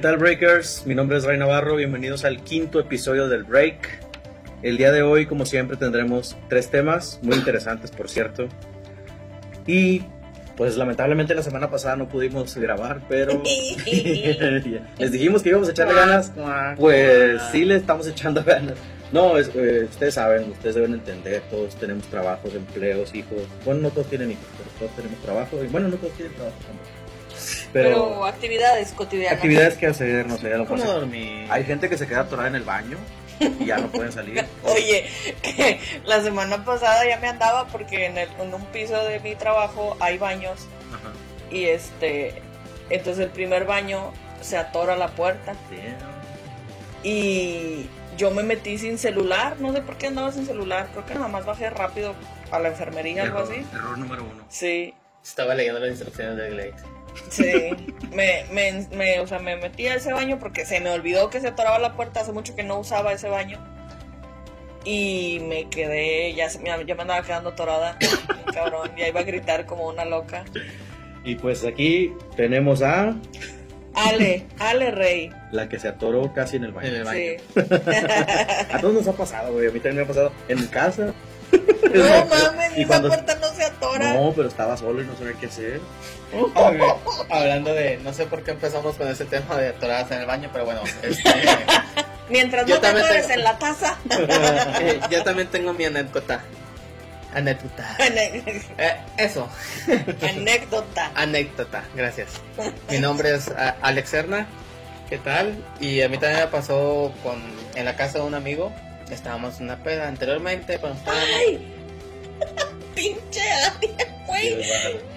¿Qué tal Breakers? Mi nombre es Ray Navarro, bienvenidos al quinto episodio del Break. El día de hoy, como siempre, tendremos tres temas, muy interesantes por cierto. Y pues lamentablemente la semana pasada no pudimos grabar, pero les dijimos que íbamos a echarle ganas. Pues sí le estamos echando ganas. No, eh, ustedes saben, ustedes deben entender, todos tenemos trabajos, empleos, hijos. Bueno, no todos tienen hijos, pero todos tenemos trabajo. Y bueno, no todos tienen trabajo. Pero, actividades cotidianas. Actividades que hacer, no sé, a lo ¿Cómo mejor dormir? Hay gente que se queda atorada en el baño y ya no pueden salir. Oye, que la semana pasada ya me andaba porque en, el, en un piso de mi trabajo hay baños Ajá. y este, entonces el primer baño se atora la puerta y yo me metí sin celular, no sé por qué andaba sin celular, creo que nada más bajé rápido a la enfermería, algo Error, así. error número uno. Sí, Estaba leyendo las instrucciones de Glade. Sí, me, me, me, o sea, me metí a ese baño porque se me olvidó que se atoraba la puerta, hace mucho que no usaba ese baño. Y me quedé, ya, se- ya me andaba quedando atorada, cabrón, ya iba a gritar como una loca. Y pues aquí tenemos a Ale, Ale Rey. la que se atoró casi en el baño. En el baño. Sí. A todos nos ha pasado, güey. A mí también me ha pasado en mi casa. No mames, Y esa cuando- puerta no se atora. No, pero estaba solo y no sabía qué hacer. Oye, hablando de, no sé por qué empezamos con ese tema de atoradas en el baño, pero bueno, este, Mientras no te mueres tengo- en la taza. eh, yo también tengo mi anécdota. Anécdota. Eh, eso, Anécdota. anécdota, gracias. Mi nombre es a- Alex Serna, ¿qué tal? Y a mí también me pasó con, en la casa de un amigo, estábamos en una peda anteriormente, cuando estábamos... ¡Ay! ¡Pinche Ale, güey!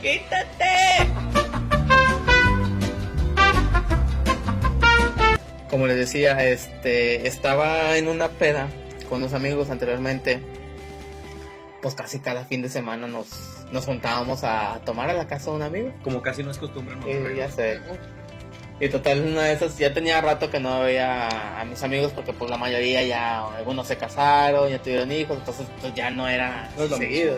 ¡Quítate! Como les decía, este, estaba en una peda con unos amigos anteriormente. Pues casi cada fin de semana nos, nos juntábamos a tomar a la casa de un amigo. Como casi no es costumbre, ¿no? Y ya sé. Y total, una de esas, ya tenía rato que no veía a mis amigos porque pues la mayoría ya, algunos se casaron, ya tuvieron hijos, entonces pues ya no era No seguido.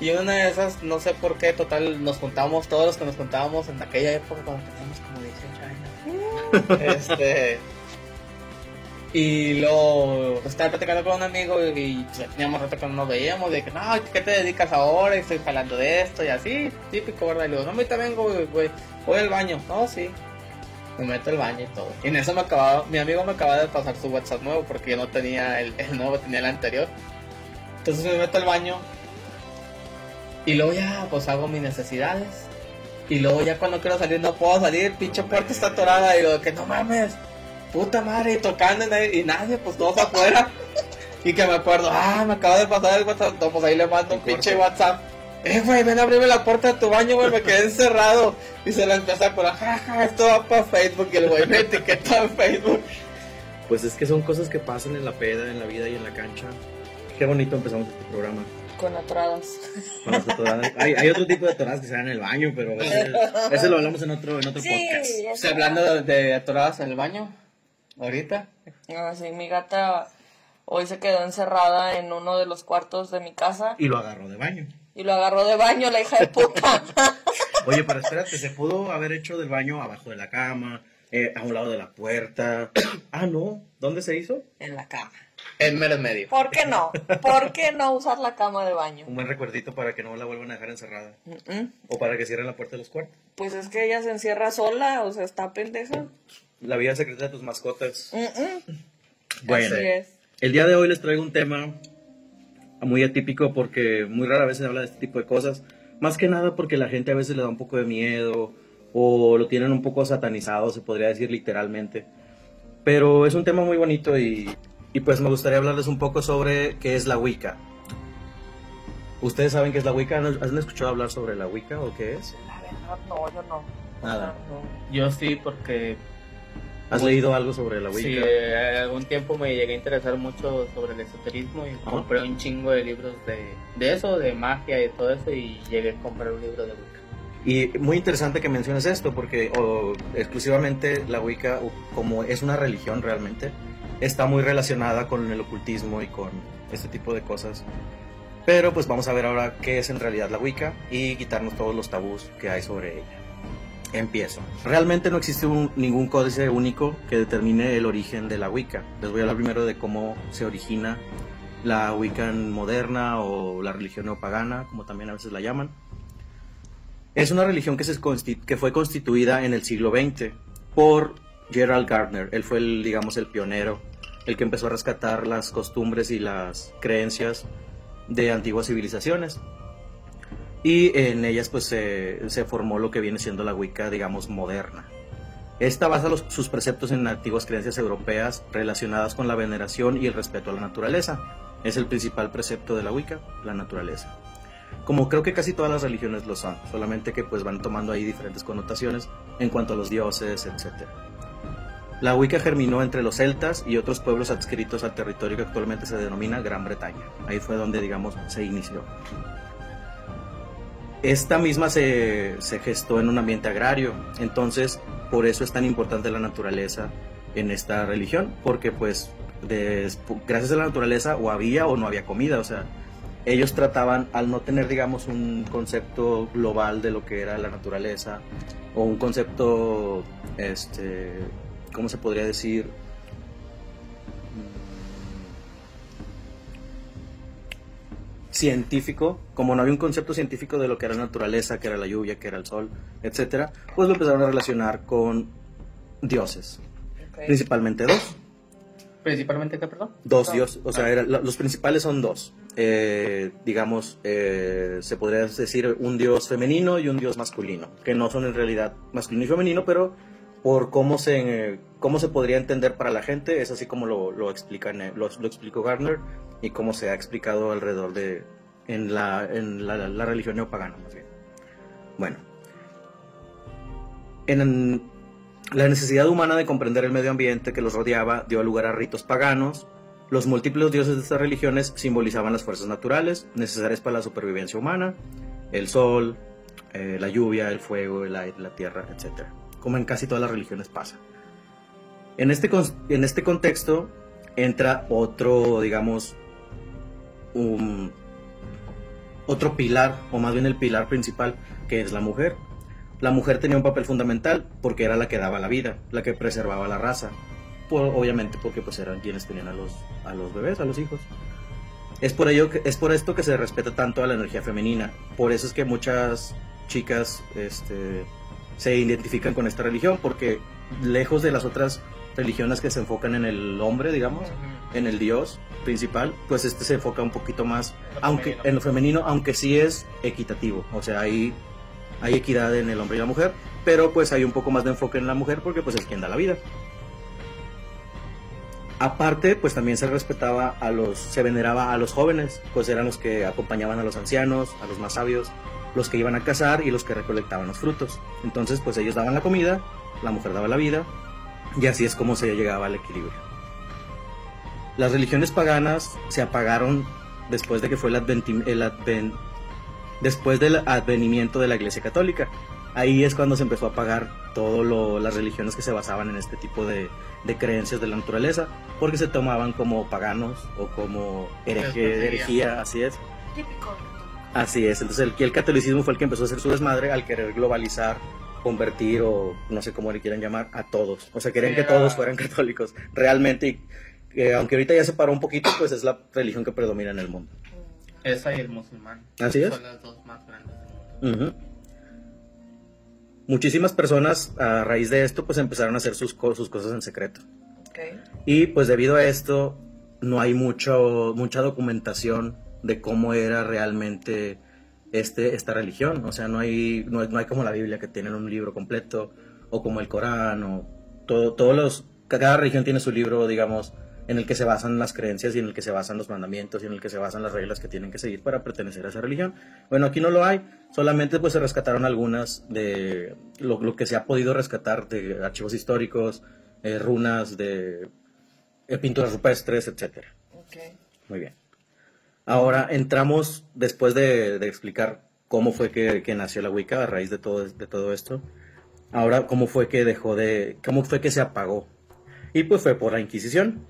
Y una de esas, no sé por qué, total, nos juntábamos todos los que nos juntábamos en aquella época cuando teníamos como 18 años. este. Y luego estaba platicando con un amigo y pues, ya teníamos rato que no nos veíamos. De que, no, ¿qué te dedicas ahora? Y estoy jalando de esto y así, típico, ¿verdad? Y le digo, no, ahorita vengo, güey, voy al baño. No, sí. Me meto al baño y todo. Y en eso me acababa, mi amigo me acaba de pasar su WhatsApp nuevo porque yo no tenía el, el nuevo, tenía el anterior. Entonces me meto al baño y luego ya, pues hago mis necesidades. Y luego ya cuando quiero salir no puedo salir, pinche puerta está atorada. Y digo, que no mames, puta madre, y tocando y nadie, pues todos afuera. Y que me acuerdo, ah, me acaba de pasar el WhatsApp. No, pues ahí le mando un pinche. WhatsApp. Eh, güey, ven a abrirme la puerta de tu baño, güey, me quedé encerrado. Y se la empezó a colar, jaja, esto va para Facebook. Y el güey me etiquetó en Facebook. Pues es que son cosas que pasan en la peda, en la vida y en la cancha. Qué bonito empezamos este programa. Con atoradas. con las atoradas. hay, hay otro tipo de atoradas que se dan en el baño, pero ese, ese lo hablamos en otro, en otro podcast. ya O sea, hablando de, atoradas en el baño, ahorita. Ah, sí, mi gata hoy se quedó encerrada en uno de los cuartos de mi casa Y lo agarró de baño. Y lo agarró de baño la hija de puta. Oye, pero espérate, se pudo haber hecho del baño abajo de la cama, eh, a un lado de la puerta. Ah, no. ¿Dónde se hizo? en la cama. En mero en medio. ¿Por qué no? ¿Por qué no usar la cama de baño? Un buen recuerdito para que no la vuelvan a dejar encerrada. O para que cierren la puerta de los cuartos. Pues es que ella se encierra sola, o sea, está pendeja. La vida secreta de tus mascotas. Bueno, Así es. el día de hoy les traigo un tema muy atípico porque muy rara vez se habla de este tipo de cosas. Más que nada porque la gente a veces le da un poco de miedo o lo tienen un poco satanizado, se podría decir literalmente. Pero es un tema muy bonito y, y pues me gustaría hablarles un poco sobre qué es la Wicca. ¿Ustedes saben qué es la Wicca? ¿Han escuchado hablar sobre la Wicca o qué es? La verdad, no, yo no. Nada. No. Yo sí, porque ¿Has leído algo sobre la Wicca? sí, eh, algún tiempo me llegué a interesar mucho sobre el esoterismo y Ajá. compré un chingo de libros de, de eso, de magia y todo eso, y llegué a comprar un libro de Wicca. Y muy interesante que menciones esto, porque o, exclusivamente la Wicca, como es una religión realmente, está muy relacionada con el ocultismo y con este tipo de cosas. Pero pues vamos a ver ahora qué es en realidad la Wicca y quitarnos todos los tabús que hay sobre ella. Empiezo. Realmente no existe ningún códice único que determine el origen de la Wicca. Les voy a hablar primero de cómo se origina la Wicca moderna o la religión neopagana, como también a veces la llaman. Es una religión que, fue constituida en el siglo XX por Gerald Gardner. Él fue, digamos, el pionero, el que empezó a rescatar las costumbres y las creencias de antiguas civilizaciones. Y en ellas pues se, formó lo que viene siendo la Wicca, digamos, moderna. Esta basa sus preceptos en antiguas creencias europeas relacionadas con la veneración y el respeto a la naturaleza. Es el principal precepto de la Wicca, la naturaleza. Como creo que casi todas las religiones lo son, solamente que pues van tomando ahí diferentes connotaciones en cuanto a los dioses, etc. La Wicca germinó entre los celtas y otros pueblos adscritos al territorio que actualmente se denomina Gran Bretaña. Ahí fue donde, digamos, se inició. Esta misma se, se gestó en un ambiente agrario, entonces por eso es tan importante la naturaleza en esta religión, porque pues gracias a la naturaleza o había o no había comida, o sea, ellos trataban, al no tener, digamos, un concepto global de lo que era la naturaleza, o un concepto, este, ¿cómo se podría decir? Científico, como no había un concepto científico de lo que era la naturaleza, que era la lluvia, que era el sol, etcétera, pues lo empezaron a relacionar con dioses, principalmente dos. Principalmente, ¿qué, perdón? Dos Ah. dioses, o sea, era- la- los principales son dos. Eh, digamos, eh, se podría decir un dios femenino y un dios masculino, que no son en realidad masculino y femenino, pero por cómo se, eh, cómo se podría entender para la gente, es así como lo, explican, eh, lo, lo explicó Gardner y cómo se ha explicado alrededor de, en la, en la religión neopagana, más bien. Bueno, en, la necesidad humana de comprender el medio ambiente que los rodeaba dio lugar a ritos paganos. Los múltiples dioses de estas religiones simbolizaban las fuerzas naturales necesarias para la supervivencia humana, el sol, eh, la lluvia, el fuego, el aire, la tierra, etc. Como en casi todas las religiones pasa. En este, en este contexto entra otro, digamos, un, otro pilar, o más bien el pilar principal, que es la mujer. La mujer tenía un papel fundamental porque era la que daba la vida, la que preservaba la raza. Por- obviamente porque pues eran quienes tenían a los, a los bebés, a los hijos. Es por, ello que, es por esto que se respeta tanto a la energía femenina. Por eso es que muchas chicas este, se identifican con esta religión porque lejos de las otras religiones que se enfocan en el hombre, digamos, en el dios principal, pues este se enfoca un poquito más Lo aunque femenino. en lo femenino, aunque sí es equitativo, o sea, hay, hay equidad en el hombre y la mujer, pero pues hay un poco más de enfoque en la mujer porque pues es quien da la vida. Aparte, pues también se respetaba a los, se veneraba a los jóvenes, pues eran los que acompañaban a los ancianos, a los más sabios, los que iban a cazar y los que recolectaban los frutos. Entonces, pues ellos daban la comida, la mujer daba la vida, y así es como se llegaba al equilibrio. Las religiones paganas se apagaron después de que fue el, adventi- el adven- después del advenimiento de la Iglesia Católica. Ahí es cuando se empezó a apagar todas las religiones que se basaban en este tipo de, de creencias de la naturaleza, porque se tomaban como paganos o como hereje- herejía, así es. Típico. Así es, entonces el, el catolicismo fue el que empezó a hacer su desmadre al querer globalizar, convertir o no sé cómo le quieran llamar a todos. O sea, querían Sí, que era- todos fueran católicos, realmente. y, eh, aunque ahorita ya se paró un poquito, pues es la religión que predomina en el mundo. Esa y el musulmán. Así es. Son las dos más grandes del mundo. Muchísimas personas a raíz de esto pues empezaron a hacer sus, co- sus cosas en secreto. Y pues debido a esto no hay mucho, mucha documentación de cómo era realmente este, esta religión. O sea, no hay, no, no hay como la Biblia que tienen un libro completo o como el Corán o todo, todos los... Cada religión tiene su libro, digamos, en el que se basan las creencias y en el que se basan los mandamientos y en el que se basan las reglas que tienen que seguir para pertenecer a esa religión. Bueno, aquí no lo hay, solamente pues se rescataron algunas de lo, lo que se ha podido rescatar de archivos históricos, eh, runas de eh, pinturas rupestres, etcétera. Ok. Muy bien. Ahora entramos, después de, de explicar cómo fue que, que nació la Wicca a raíz de todo, de todo esto, ahora cómo fue que dejó de, cómo fue que se apagó. Y pues fue por la Inquisición.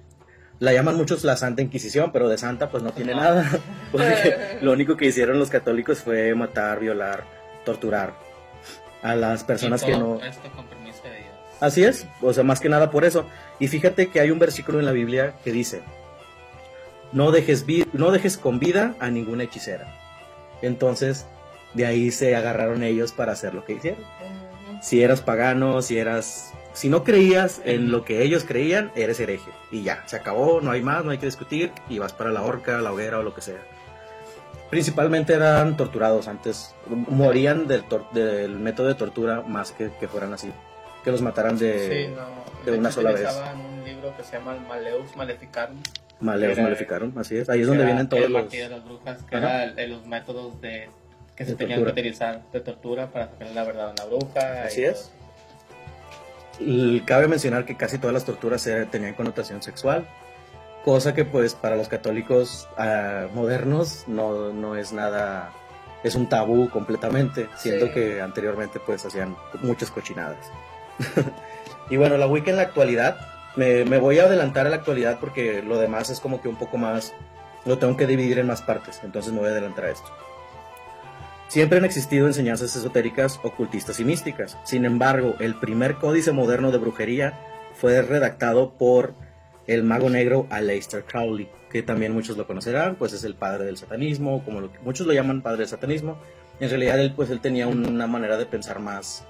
La llaman muchos la Santa Inquisición, pero de santa pues no tiene No. nada. Porque lo único que hicieron los católicos fue matar, violar, torturar. a las personas Y que todo no... Esto con permiso de Dios. Así es, o sea, más que nada por eso. Y fíjate que hay un versículo en la Biblia que dice, no dejes, no dejes con vida a ninguna hechicera. Entonces, de ahí se agarraron ellos para hacer lo que hicieron. Si eras pagano, si eras... Si no creías en lo que ellos creían, eres hereje. Y ya, se acabó, no hay más, no hay que discutir, y vas para la horca, la hoguera o lo que sea. Principalmente eran torturados antes, morían del, método de tortura más que que fueran así. Que los mataran de... sí, no. de una hecho, sola utilizaban un libro que se llama Maleus Maleficarum. Maleos Era- maleficaron, así es. Ahí es donde era vienen todos los... de las brujas, que los métodos de que se De tenían tortura. que utilizar de tortura para sacar la verdad a una bruja. Así es. todo. Cabe mencionar que casi todas las torturas tenían connotación sexual, cosa que pues para los católicos ah, modernos no, no es nada, es un tabú completamente, siendo Sí. que anteriormente pues hacían muchas cochinadas. y bueno, la Wicca en la actualidad, me, voy a adelantar a la actualidad porque lo demás es como que un poco más, lo tengo que dividir en más partes, entonces me voy a adelantar a esto. Siempre han existido enseñanzas esotéricas, ocultistas y místicas. Sin embargo, el primer códice moderno de brujería fue redactado por el mago negro Aleister Crowley, que también muchos lo conocerán, pues es el padre del satanismo, como muchos lo llaman padre del satanismo. En realidad él pues él tenía una manera de pensar más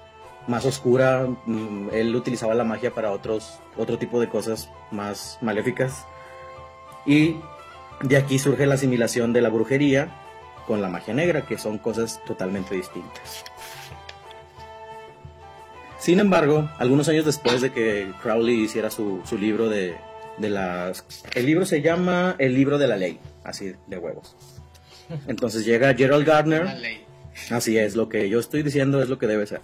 más oscura, mm, él utilizaba la magia para otros otro tipo de cosas más maléficas. Y de aquí surge la asimilación de la brujería con la magia negra, que son cosas totalmente distintas. Sin embargo, algunos años después de que Crowley hiciera su, su libro de, de las... El libro se llama El libro de la ley, así de huevos. Entonces llega Gerald Gardner, ley. así es, lo que yo estoy diciendo es lo que debe ser.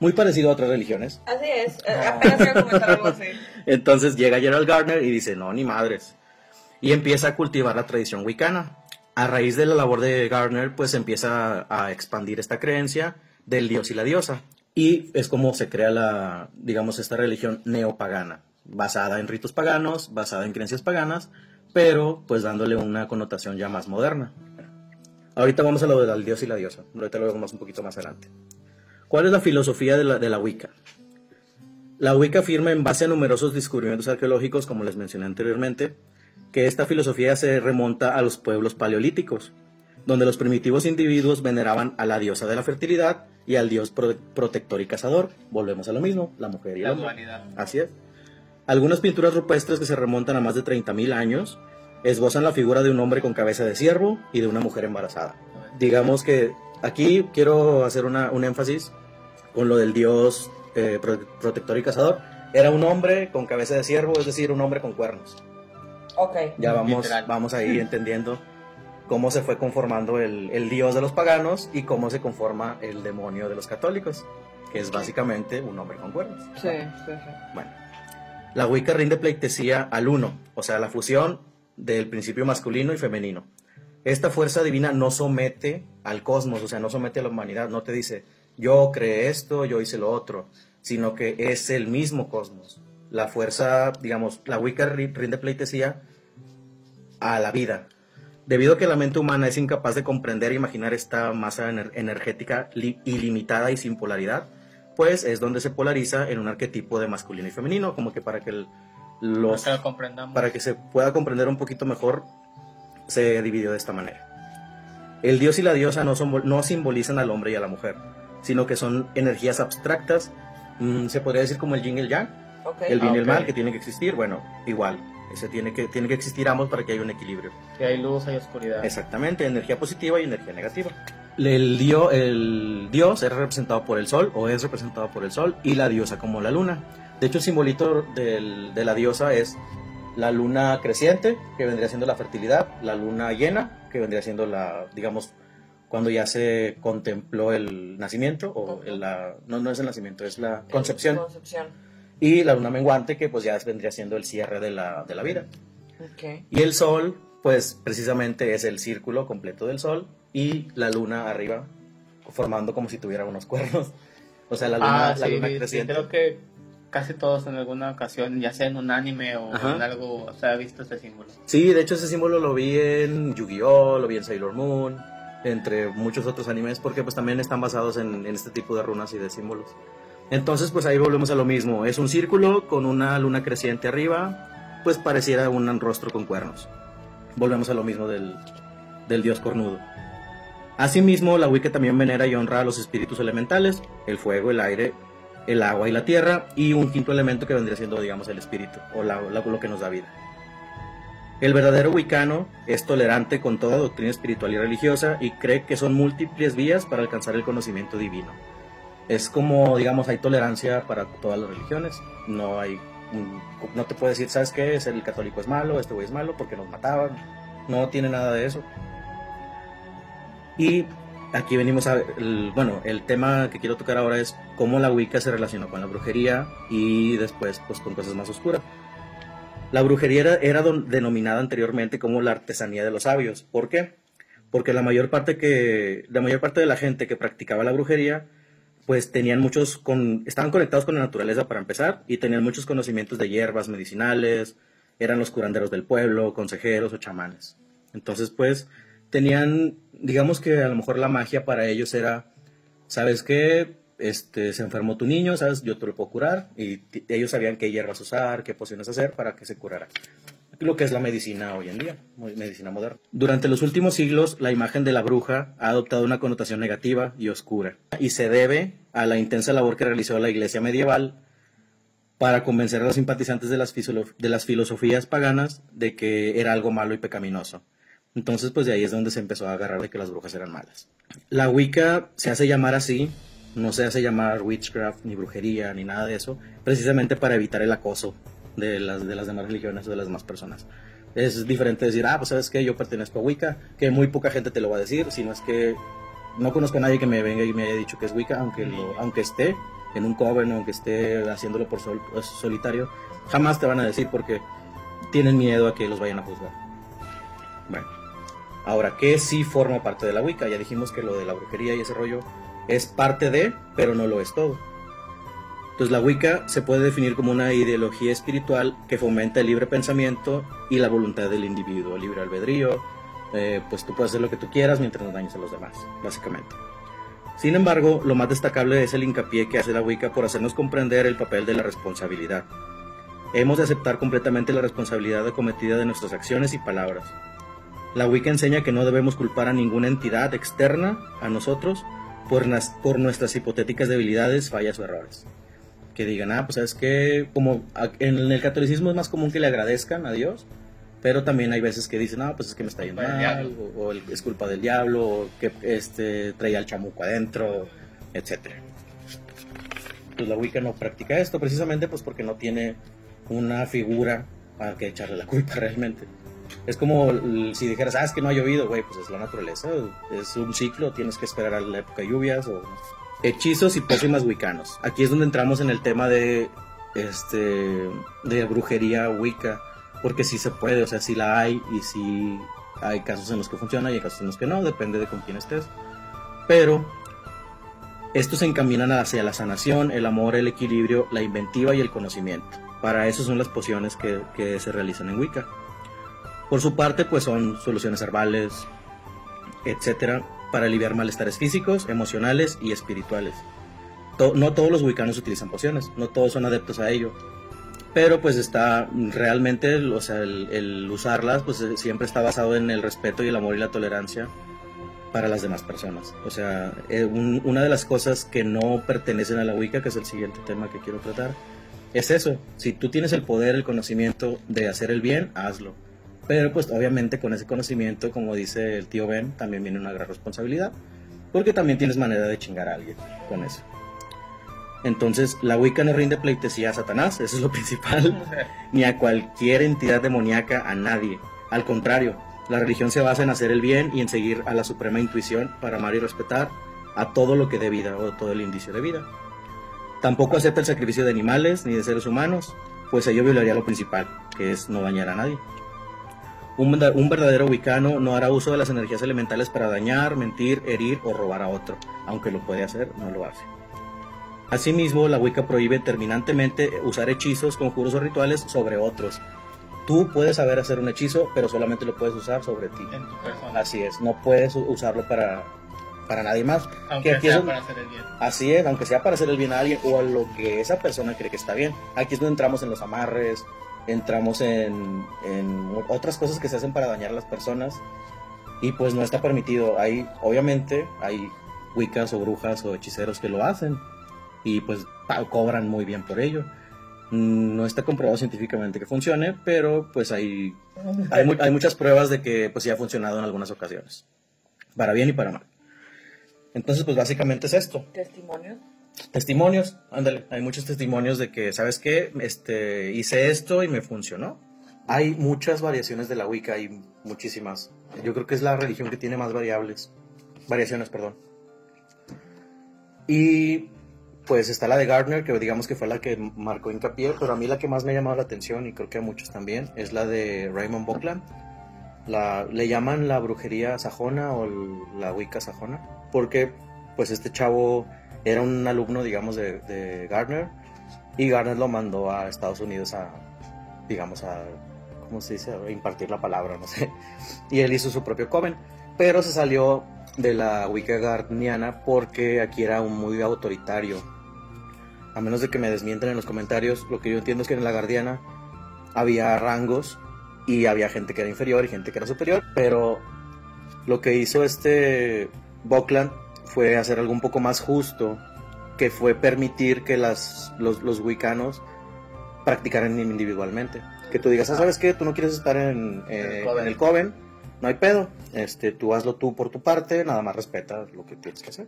Muy parecido a otras religiones. Así es, eh, apenas iba a comentar algo así. Entonces llega Gerald Gardner y dice, no, ni madres. Y empieza a cultivar la tradición wicana. A raíz de la labor de Gardner, pues empieza a expandir esta creencia del dios y la diosa. Y es como se crea la, digamos, esta religión neopagana, basada en ritos paganos, basada en creencias paganas, pero pues dándole una connotación ya más moderna. Ahorita vamos a lo del dios y la diosa. Ahorita lo vemos un poquito más adelante. ¿Cuál es la filosofía de la, de la Wicca? La Wicca afirma en base a numerosos descubrimientos arqueológicos, como les mencioné anteriormente, que esta filosofía se remonta a los pueblos paleolíticos, donde los primitivos individuos veneraban a la diosa de la fertilidad y al dios pro- protector y cazador. Volvemos a lo mismo, la mujer y el La hombre. humanidad. Así es. Algunas pinturas rupestres que se remontan a más de 30.000 años esbozan la figura de un hombre con cabeza de ciervo y de una mujer embarazada. Digamos que aquí quiero hacer una- un énfasis con lo del dios eh, pro- protector y cazador. Era un hombre con cabeza de ciervo, es decir, un hombre con cuernos. Ok. Ya vamos, Literal. vamos ahí entendiendo cómo se fue conformando el, el dios de los paganos y cómo se conforma el demonio de los católicos, que es básicamente un hombre con cuernos. Sí, sí, sí. Bueno, la Wicca rinde pleitesía al uno, o sea, la fusión del principio masculino y femenino. Esta fuerza divina no somete al cosmos, o sea, no somete a la humanidad, no te dice, yo creé esto, yo hice lo otro, sino que es el mismo cosmos. La fuerza, digamos, la Wicca ri- rinde pleitesía a la vida. Debido a que la mente humana es incapaz de comprender e imaginar esta masa ener- energética li- ilimitada y sin polaridad, pues es donde se polariza en un arquetipo de masculino y femenino, como que para que el- los Para que lo comprendamos. para que se pueda comprender un poquito mejor, se dividió de esta manera. El dios y la diosa no, son, no simbolizan al hombre y a la mujer, sino que son energías abstractas, mm, se podría decir como el yin y el yang, el bien y el mal que tienen que existir, bueno, igual, ese tiene que, tiene que existir ambos para que haya un equilibrio. Que hay luz, hay oscuridad. Exactamente, energía positiva y energía negativa. El, dio, el dios es representado por el sol o es representado por el sol y la diosa como la luna. De hecho, el simbolito del- de la diosa es la luna creciente, que vendría siendo la fertilidad, la luna llena, que vendría siendo la, digamos, cuando ya se contempló el nacimiento, o el- la, no, no es el nacimiento, es la concepción, Concepción. y la luna menguante, que pues ya vendría siendo el cierre de la, de la vida. Y el sol, pues precisamente es el círculo completo del sol y la luna arriba, formando como si tuviera unos cuernos. O sea, la luna, ah, la sí, luna sí, creciente. creo que casi todos en alguna ocasión, ya sea en un anime o Ajá. en algo, se ha visto este símbolo. Sí, de hecho ese símbolo lo vi en Yu-Gi-Oh, lo vi en Sailor Moon, entre muchos otros animes, porque pues también están basados en, en este tipo de runas y de símbolos. Entonces, pues ahí volvemos a lo mismo. Es un círculo con una luna creciente arriba, pues pareciera un rostro con cuernos. Volvemos a lo mismo del, del dios cornudo. Asimismo, la Wicca también venera y honra a los espíritus elementales, el fuego, el aire, el agua y la tierra, y un quinto elemento que vendría siendo, digamos, el espíritu, o la, la- lo que nos da vida. El verdadero wicano es tolerante con toda doctrina espiritual y religiosa y cree que son múltiples vías para alcanzar el conocimiento divino. Es como, digamos, hay tolerancia para todas las religiones. No hay, no te puede decir, ¿sabes qué? El católico es malo, este güey es malo porque nos mataban. No tiene nada de eso. Y aquí venimos a, el- bueno, el tema que quiero tocar ahora es cómo la Wicca se relacionó con la brujería y después, pues, con cosas más oscuras. La brujería era, era don- denominada anteriormente como la artesanía de los sabios. ¿Por qué? Porque la mayor parte que la mayor parte de la gente que practicaba la brujería pues tenían muchos con estaban conectados con la naturaleza para empezar y tenían muchos conocimientos de hierbas medicinales, eran los curanderos del pueblo, consejeros o chamanes. Entonces, pues tenían digamos que a lo mejor la magia para ellos era ¿sabes qué? Este, se enfermó tu niño, ¿sabes? Yo te lo puedo curar. Y ellos sabían qué hierbas usar, qué pociones hacer para que se curara. Lo que es la medicina hoy en día, medicina moderna. Durante los últimos siglos, la imagen de la bruja ha adoptado una connotación negativa y oscura. Y se debe a la intensa labor que realizó la iglesia medieval para convencer a los simpatizantes de las, de las filosofías paganas de que era algo malo y pecaminoso. Entonces, pues de ahí es donde se empezó a agarrar de que las brujas eran malas. La Wicca se hace llamar así, no se hace llamar witchcraft, ni brujería, ni nada de eso, precisamente para evitar el acoso de las, de las demás religiones o de las demás personas. Es diferente decir, ah, pues sabes que yo pertenezco a Wicca, que muy poca gente te lo va a decir, sino es que no conozco a nadie que me venga y me haya dicho que es Wicca, aunque, aunque esté en un coven, aunque esté haciéndolo por sol- solitario, jamás te van a decir porque tienen miedo a que los vayan a juzgar. Bueno, ahora, ¿qué sí forma parte de la Wicca? Ya dijimos que lo de la brujería y ese rollo es parte de, pero no lo es todo. Entonces la Wicca se puede definir como una ideología espiritual que fomenta el libre pensamiento y la voluntad del individuo, el libre albedrío, eh, pues tú puedes hacer lo que tú quieras mientras no dañes a los demás, básicamente. Sin embargo, lo más destacable es el hincapié que hace la Wicca por hacernos comprender el papel de la responsabilidad. Hemos de aceptar completamente la responsabilidad acometida de nuestras acciones y palabras. La Wicca enseña que no debemos culpar a ninguna entidad externa a nosotros por, nas- por nuestras hipotéticas debilidades, fallas o errores. Que digan, ah, pues es que como en el catolicismo es más común que le agradezcan a Dios, pero también hay veces que dicen, ah, pues es que me está yendo mal, o, es culpa del diablo, o que este, traía el chamuco adentro, etcétera. Pues la Wicca no practica esto precisamente pues porque no tiene una figura a que echarle la culpa realmente. Es como si dijeras, ah, es que no ha llovido, güey, pues es la naturaleza, es un ciclo, tienes que esperar a la época de lluvias o hechizos y pócimas wicanos. Aquí es donde entramos en el tema de este de brujería wicca, porque sí se puede, o sea, sí la hay y sí hay casos en los que funciona y hay casos en los que no, depende de con quién estés. Pero estos se encaminan hacia la sanación, el amor, el equilibrio, la inventiva y el conocimiento. Para eso son las pociones que se realizan en Wicca. Por su parte, pues son soluciones herbales, etcétera, para aliviar malestares físicos, emocionales y espirituales. To- no todos los wiccanos utilizan pociones, no todos son adeptos a ello. Pero pues está realmente, o sea, el, el usarlas pues eh, siempre está basado en el respeto y el amor y la tolerancia para las demás personas. O sea, eh, un- una de las cosas que no pertenecen a la Wicca, que es el siguiente tema que quiero tratar, es eso. Si tú tienes el poder, el conocimiento de hacer el bien, hazlo. Pero pues obviamente con ese conocimiento, como dice el tío Ben, también viene una gran responsabilidad. Porque también tienes manera de chingar a alguien con eso. Entonces, la Wicca no rinde pleitesía a Satanás, eso es lo principal, ni a cualquier entidad demoníaca, a nadie. Al contrario, la religión se basa en hacer el bien y en seguir a la suprema intuición para amar y respetar a todo lo que dé vida o todo el indicio de vida. Tampoco acepta el sacrificio de animales ni de seres humanos, pues ello violaría lo principal, que es no dañar a nadie. Un, un verdadero wicano no hará uso de las energías elementales para dañar, mentir, herir o robar a otro. Aunque lo puede hacer, no lo hace. Asimismo, la Wicca prohíbe terminantemente usar hechizos, conjuros o rituales sobre otros. tú puedes saber hacer un hechizo, pero solamente lo puedes usar sobre ti. En tu persona. Así es, no puedes usarlo para, para nadie más. Aunque que aquí sea es un- para hacer el bien. Así es, aunque sea para hacer el bien a alguien o a lo que esa persona cree que está bien. Aquí es donde entramos en los amarres, entramos en, en otras cosas que se hacen para dañar a las personas y pues no está permitido. Hay, obviamente, hay wiccas o brujas o hechiceros que lo hacen y pues cobran muy bien por ello. No está comprobado científicamente que funcione, pero pues hay, hay, mu- hay muchas pruebas de que pues sí ha funcionado en algunas ocasiones. Para bien y para mal. Entonces pues básicamente es esto. Testimonios. Testimonios, ándale, hay muchos testimonios de que, ¿sabes qué? Este, hice esto y me funcionó. Hay muchas variaciones de la Wicca, hay muchísimas. Yo creo que es la religión que tiene más variables, variaciones, perdón. Y pues está la de Gardner, que digamos que fue la que marcó hincapié, pero a mí la que más me ha llamado la atención, y creo que a muchos también, es la de Raymond Buckland. La, le llaman la brujería sajona o la Wicca sajona, porque pues este chavo era un alumno, digamos, de, de y Gardner lo mandó a Estados Unidos a, digamos, a, ¿cómo se dice? A impartir la palabra, no sé. Y él hizo su propio coven, pero se salió de la Wicca porque aquí era un muy autoritario. A menos de que me desmienten en los comentarios, lo que yo entiendo es que en la Guardiana había rangos y había gente que era inferior y gente que era superior, pero lo que hizo este Buckland fue hacer algo un poco más justo, que fue permitir que las, los, los wicanos practicaran individualmente. Que tú digas, ah, ¿sabes qué? Tú no quieres estar en, eh, el coven. en el coven, no hay pedo. Este, tú hazlo tú por tu parte, nada más respeta lo que tienes que hacer.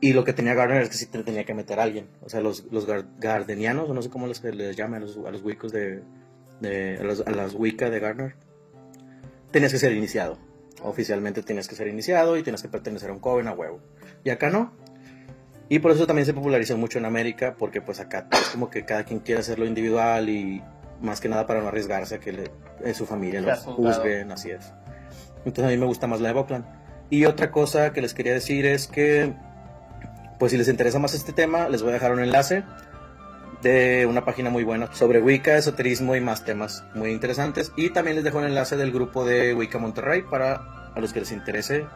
Y lo que tenía Gardner es que sí te tenía que meter a alguien. O sea, los, los gar- gardenianos, o no sé cómo les, les llaman a los, a los wicos de, de a, los- a las Wicca de Gardner, tenías que ser iniciado. Oficialmente tenías que ser iniciado y tenías que pertenecer a un coven a huevo. Y acá no. Y por eso también se popularizó mucho en América, porque pues acá es como que cada quien quiere hacerlo individual y más que nada para no arriesgarse a que le- eh, su familia los juzguen, así es. Entonces a mí me gusta más la de. Y otra cosa que les quería decir es que, pues si les interesa más este tema, les voy a dejar un enlace de una página muy buena sobre Wicca, esoterismo y más temas muy interesantes. Y también les dejo un enlace del grupo de Wicca Monterrey para a los que les interese,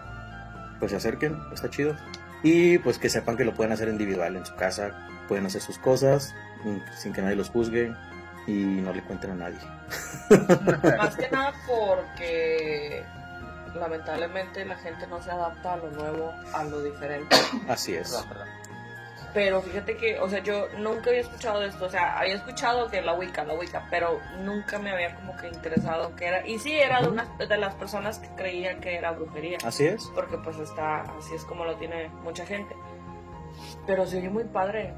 pues se acerquen, está chido. Y pues que sepan que lo pueden hacer individual en su casa, pueden hacer sus cosas mm, sin que nadie los juzgue y no le cuenten a nadie. Más que nada porque lamentablemente la gente no se adapta a lo nuevo, a lo diferente. Así es. No, perdón. Pero fíjate que, o sea, yo nunca había escuchado de esto. O sea, había escuchado que la Wicca, la Wicca, pero nunca me había como que interesado que era. Y sí, era de, unas, de las personas que creían que era brujería. Así es. Porque pues está, así es como lo tiene mucha gente. Pero se oye muy padre.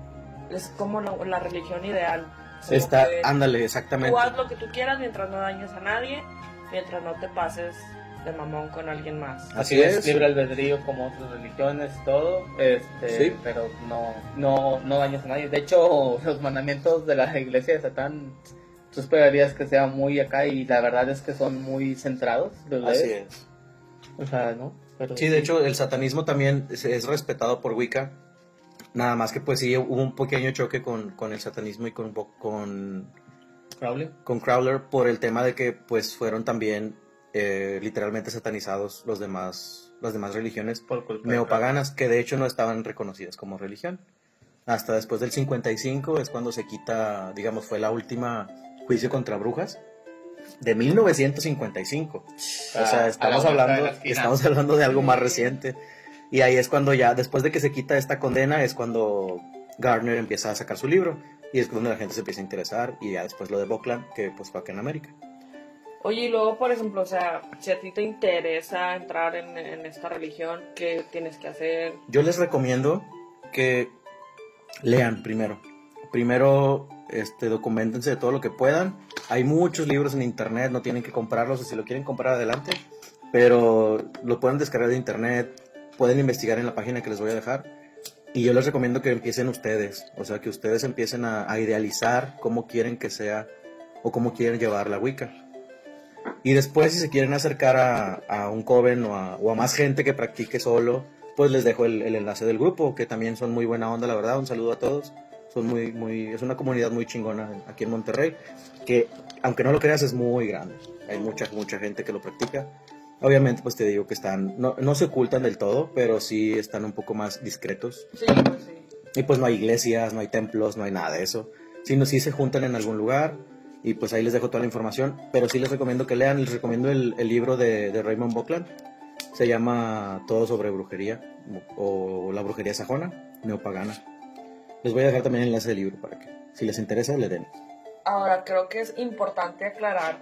Es como la, la religión ideal. Como Está, ándale, exactamente. Tú haz lo que tú quieras mientras no dañes a nadie, mientras no te pases de mamón con alguien más. Así es. libre albedrío como otras religiones, todo, este, Sí. pero no, no, no dañas a nadie. De hecho, los mandamientos de la iglesia de Satán, tú esperarías que sea muy acá y la verdad es que son muy centrados. ¿los Así es. O sea, ¿no? Pero Sí, de hecho, el satanismo también es, es respetado por Wicca. Nada más que pues sí hubo un pequeño choque con, con el satanismo y con, con, Crowley. con Crowler por el tema de que pues fueron también eh, literalmente satanizados los demás, las demás religiones neopaganas que de hecho no estaban reconocidas como religión. Hasta después del 55 es cuando se quita, digamos, fue la última juicio contra brujas de 1955. O sea, estamos hablando, estamos hablando de algo más reciente. Y ahí es cuando ya, después de que se quita esta condena, es cuando Gardner empieza a sacar su libro. Y es cuando la gente se empieza a interesar. Y ya después lo de Buckland, que pues fue acá en América. Oye, y luego, por ejemplo, o sea, si a ti te interesa entrar en, en esta religión, ¿qué tienes que hacer? Yo les recomiendo que lean primero. Primero, este, documentense de todo lo que puedan. Hay muchos libros en internet, no tienen que comprarlos, o si lo quieren comprar adelante. Pero lo pueden descargar de internet, pueden investigar en la página que les voy a dejar. Y yo les recomiendo que empiecen ustedes, o sea, que ustedes empiecen a, a idealizar cómo quieren que sea o cómo quieren llevar la Wicca. Y después, si se quieren acercar a, a un coven o a, o a más gente que practique solo, pues les dejo el, el enlace del grupo, que también son muy buena onda, la verdad. Un saludo a todos. son muy, muy, es una comunidad muy chingona aquí en Monterrey, que aunque no lo creas es muy grande. Hay mucha, mucha gente que lo practica. Obviamente, pues te digo que están, no, no se ocultan del todo, pero sí están un poco más discretos. Sí, pues sí. Y pues no hay iglesias, no hay templos, no hay nada de eso. Sino sí se juntan en algún lugar y pues ahí les dejo toda la información. Pero sí les recomiendo que lean, les recomiendo el, el libro de, de Raymond Buckland. Se llama Todo sobre brujería o La brujería sajona, neopagana. Les voy a dejar también el enlace del libro para que si les interesa le den. Ahora, creo que es importante aclarar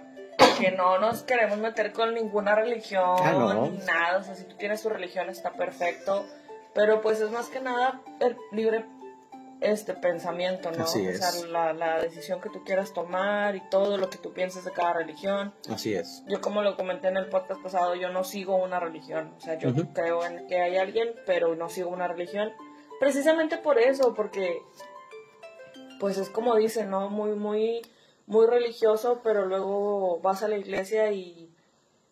que no nos queremos meter con ninguna religión Ah, no. ni nada. O sea, si tú tienes tu religión está perfecto. Pero pues es más que nada el libre este pensamiento, ¿no? Así O sea, es. la, la decisión que tú quieras tomar y todo lo que tú pienses de cada religión. Así es. Yo como lo comenté en el podcast pasado, yo no sigo una religión. O sea, yo creo en que hay alguien, pero no sigo una religión. Precisamente por eso, porque pues es como dicen, ¿no? Muy, muy, muy religioso, pero luego vas a la iglesia y,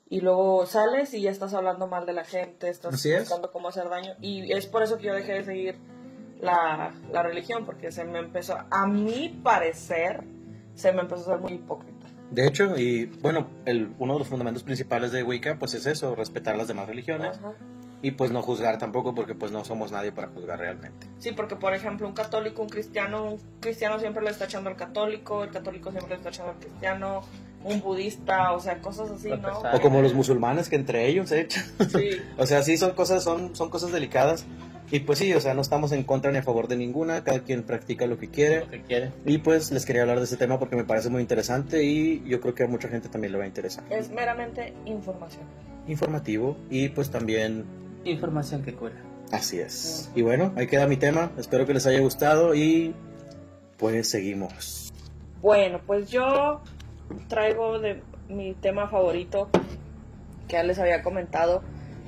y luego sales y ya estás hablando mal de la gente, estás Así es. buscando cómo hacer daño. Y es por eso que yo dejé de seguir la, la religión, porque se me empezó, a mi parecer, se me empezó a hacer muy hipócrita. De hecho, y bueno, el, uno de los fundamentos principales de Wicca pues es eso, respetar las demás religiones Ajá. y pues no juzgar tampoco porque pues no somos nadie para juzgar realmente. Sí, porque por ejemplo un católico, un cristiano, un cristiano siempre le está echando al católico, el católico siempre le está echando al cristiano, un budista, o sea, cosas así, ¿no? O como los musulmanes que entre ellos se echan. Sí, O sea, sí son cosas, son, son cosas delicadas. Y pues sí, o sea, no estamos en contra ni a favor de ninguna, cada quien practica lo que quiere. Lo que quiere. Y pues les quería hablar de este tema porque me parece muy interesante y yo creo que a mucha gente también le va a interesar. es meramente información. Informativo y pues también Información que cura. así es. Y bueno, ahí queda mi tema, espero que les haya gustado y pues seguimos. Bueno, pues yo traigo de mi tema favorito que ya les había comentado,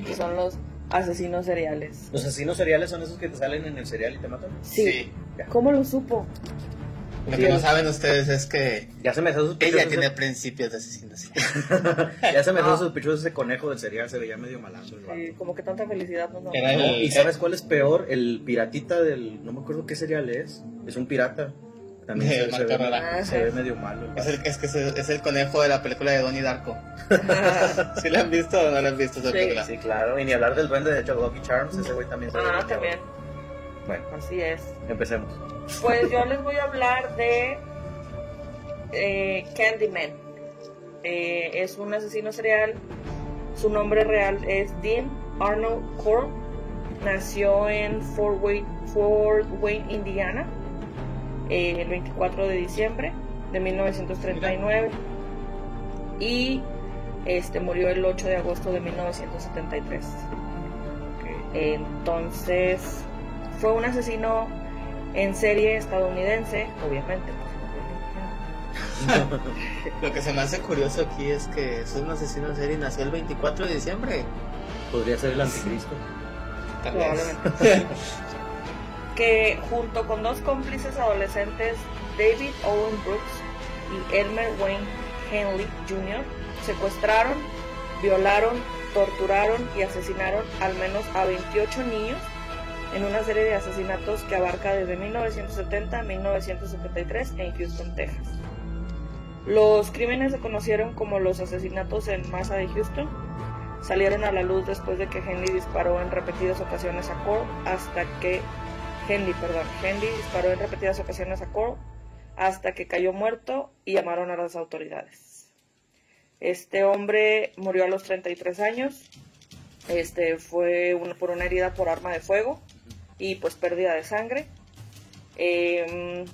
que son los asesinos seriales. ¿Los asesinos seriales son esos que te salen en el cereal y te matan? Sí. ¿Cómo lo supo? Lo Sí. que no saben ustedes es que Ya se me hace sospechoso. ella tiene ese- principios de asesinos. ya se me hace No. sospechoso ese conejo del cereal, se veía medio malandro. Sí, como que tanta felicidad no, no. Era el- No, ¿Y sabes cuál es peor? El piratita del. No me acuerdo qué cereal es. Es un pirata. También De se, ve, rara. se ve medio malo. Es el, es que es el, es el conejo de la película de Donnie Darko. ¿Sí la han visto o no la han visto esa Sí. película? Sí, claro. Y ni hablar del duende de hecho, Lucky Charms. Ese güey también se ve ah, también. Bueno, Así es. empecemos. Pues yo les voy a hablar de eh, Candyman. Eh, es un asesino serial. Su nombre real es Dean Arnold Core. Nació en Fort Wayne, Fort Wayne Indiana, eh, el 24 de diciembre de 1939. Y este murió el 8 de agosto de 1973. Entonces, fue un asesino en serie estadounidense, obviamente. Lo que se me hace curioso aquí es que es un asesino en serie y nació el 24 de diciembre. Podría ser el anticristo. Tal vez. Que junto con dos cómplices adolescentes, David Owen Brooks y Elmer Wayne Henley Jr., secuestraron, violaron, torturaron y asesinaron al menos a 28 niños en una serie de asesinatos que abarca desde 1970 a 1973 en Houston, Texas. Los crímenes se conocieron como los asesinatos en masa de Houston. Salieron a la luz después de que Henley disparó en repetidas ocasiones a Cole hasta que Henley, perdón, Henley disparó en repetidas ocasiones a Cole hasta que cayó muerto y llamaron a las autoridades. Este hombre murió a los 33 años. Este fue una- por una herida por arma de fuego y pues pérdida de sangre. Em,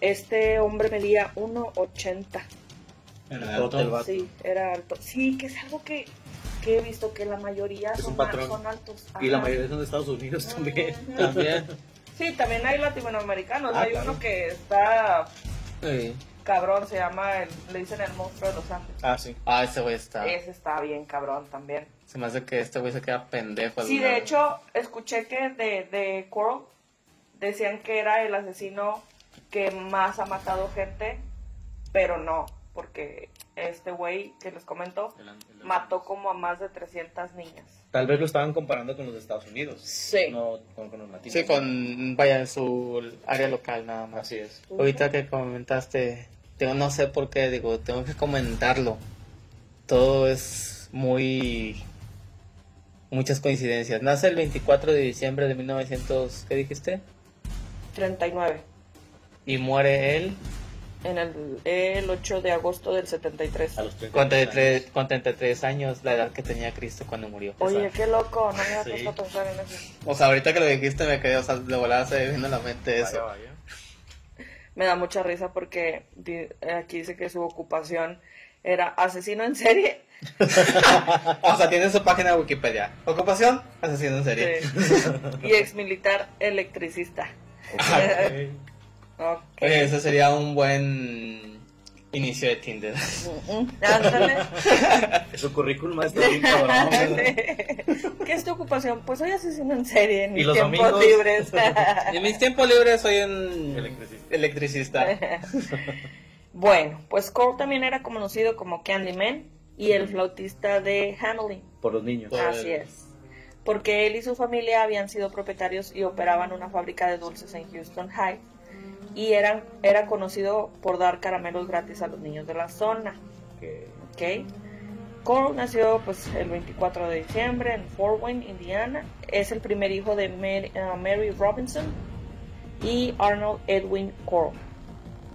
este hombre medía 1,80. El Alto el alto. vato. Sí, era alto. Sí, que es algo que, que he visto que la mayoría son, un altos. Y la mayoría son de Estados Unidos. También. Sí, también hay latinoamericanos. Ah, hay claro. uno que está Sí. cabrón, se llama, el- le dicen el monstruo de los Ángeles. Ah, sí. Ah, ese güey está. Ese está bien cabrón también. Se me hace que este güey se queda pendejo. Sí, de vez. hecho, escuché que de, de Coral decían que era el asesino que más ha matado gente, pero no, porque este güey que les comento mató como a más de 300 niñas. Tal vez lo estaban comparando con los de Estados Unidos. Sí. No con, con los latinos. Sí, con, vaya, en su área local nada más. Así es. Ahorita que comentaste, tengo, no sé por qué, digo, tengo que comentarlo. Todo es muy... Muchas coincidencias. Nace el 24 de diciembre de 1900, ¿qué dijiste? 39. Y muere él En el, el 8 de agosto del 73. A los 30 con 33, años. con 33 años, la edad que tenía Cristo cuando murió. Oye, qué loco, no me había Sí. puesto a pensar en eso. O sea, ahorita que lo dijiste me quedé, o sea, de volada se vino a la mente eso. Vaya, vaya. Me da mucha risa porque di- aquí dice que su ocupación era asesino en serie. O sea, tiene su página de Wikipedia. Ocupación, asesino en serie. Sí. y ex militar electricista. Ok. Oye, ese sería un buen inicio de Tinder. Mm. Su currículum es bien cabrón. ¿Qué es tu ocupación? Pues soy asesino en serie en ¿Y mis los tiempos domingos? libres. En mis tiempos libres soy un Electricista. electricista. bueno, pues Cole también era conocido como Candyman y el flautista de Hamelin. Por los niños. Por- Así es. Porque él y su familia habían sido propietarios y operaban una fábrica de dulces en Houston Heights y eran, era conocido por dar caramelos gratis a los niños de la zona. Que- ¿ok? Cole nació pues, el 24 de diciembre en Fort Wayne, Indiana. Es el primer hijo de Mary, uh, Mary Robinson y Arnold Edwin Cole.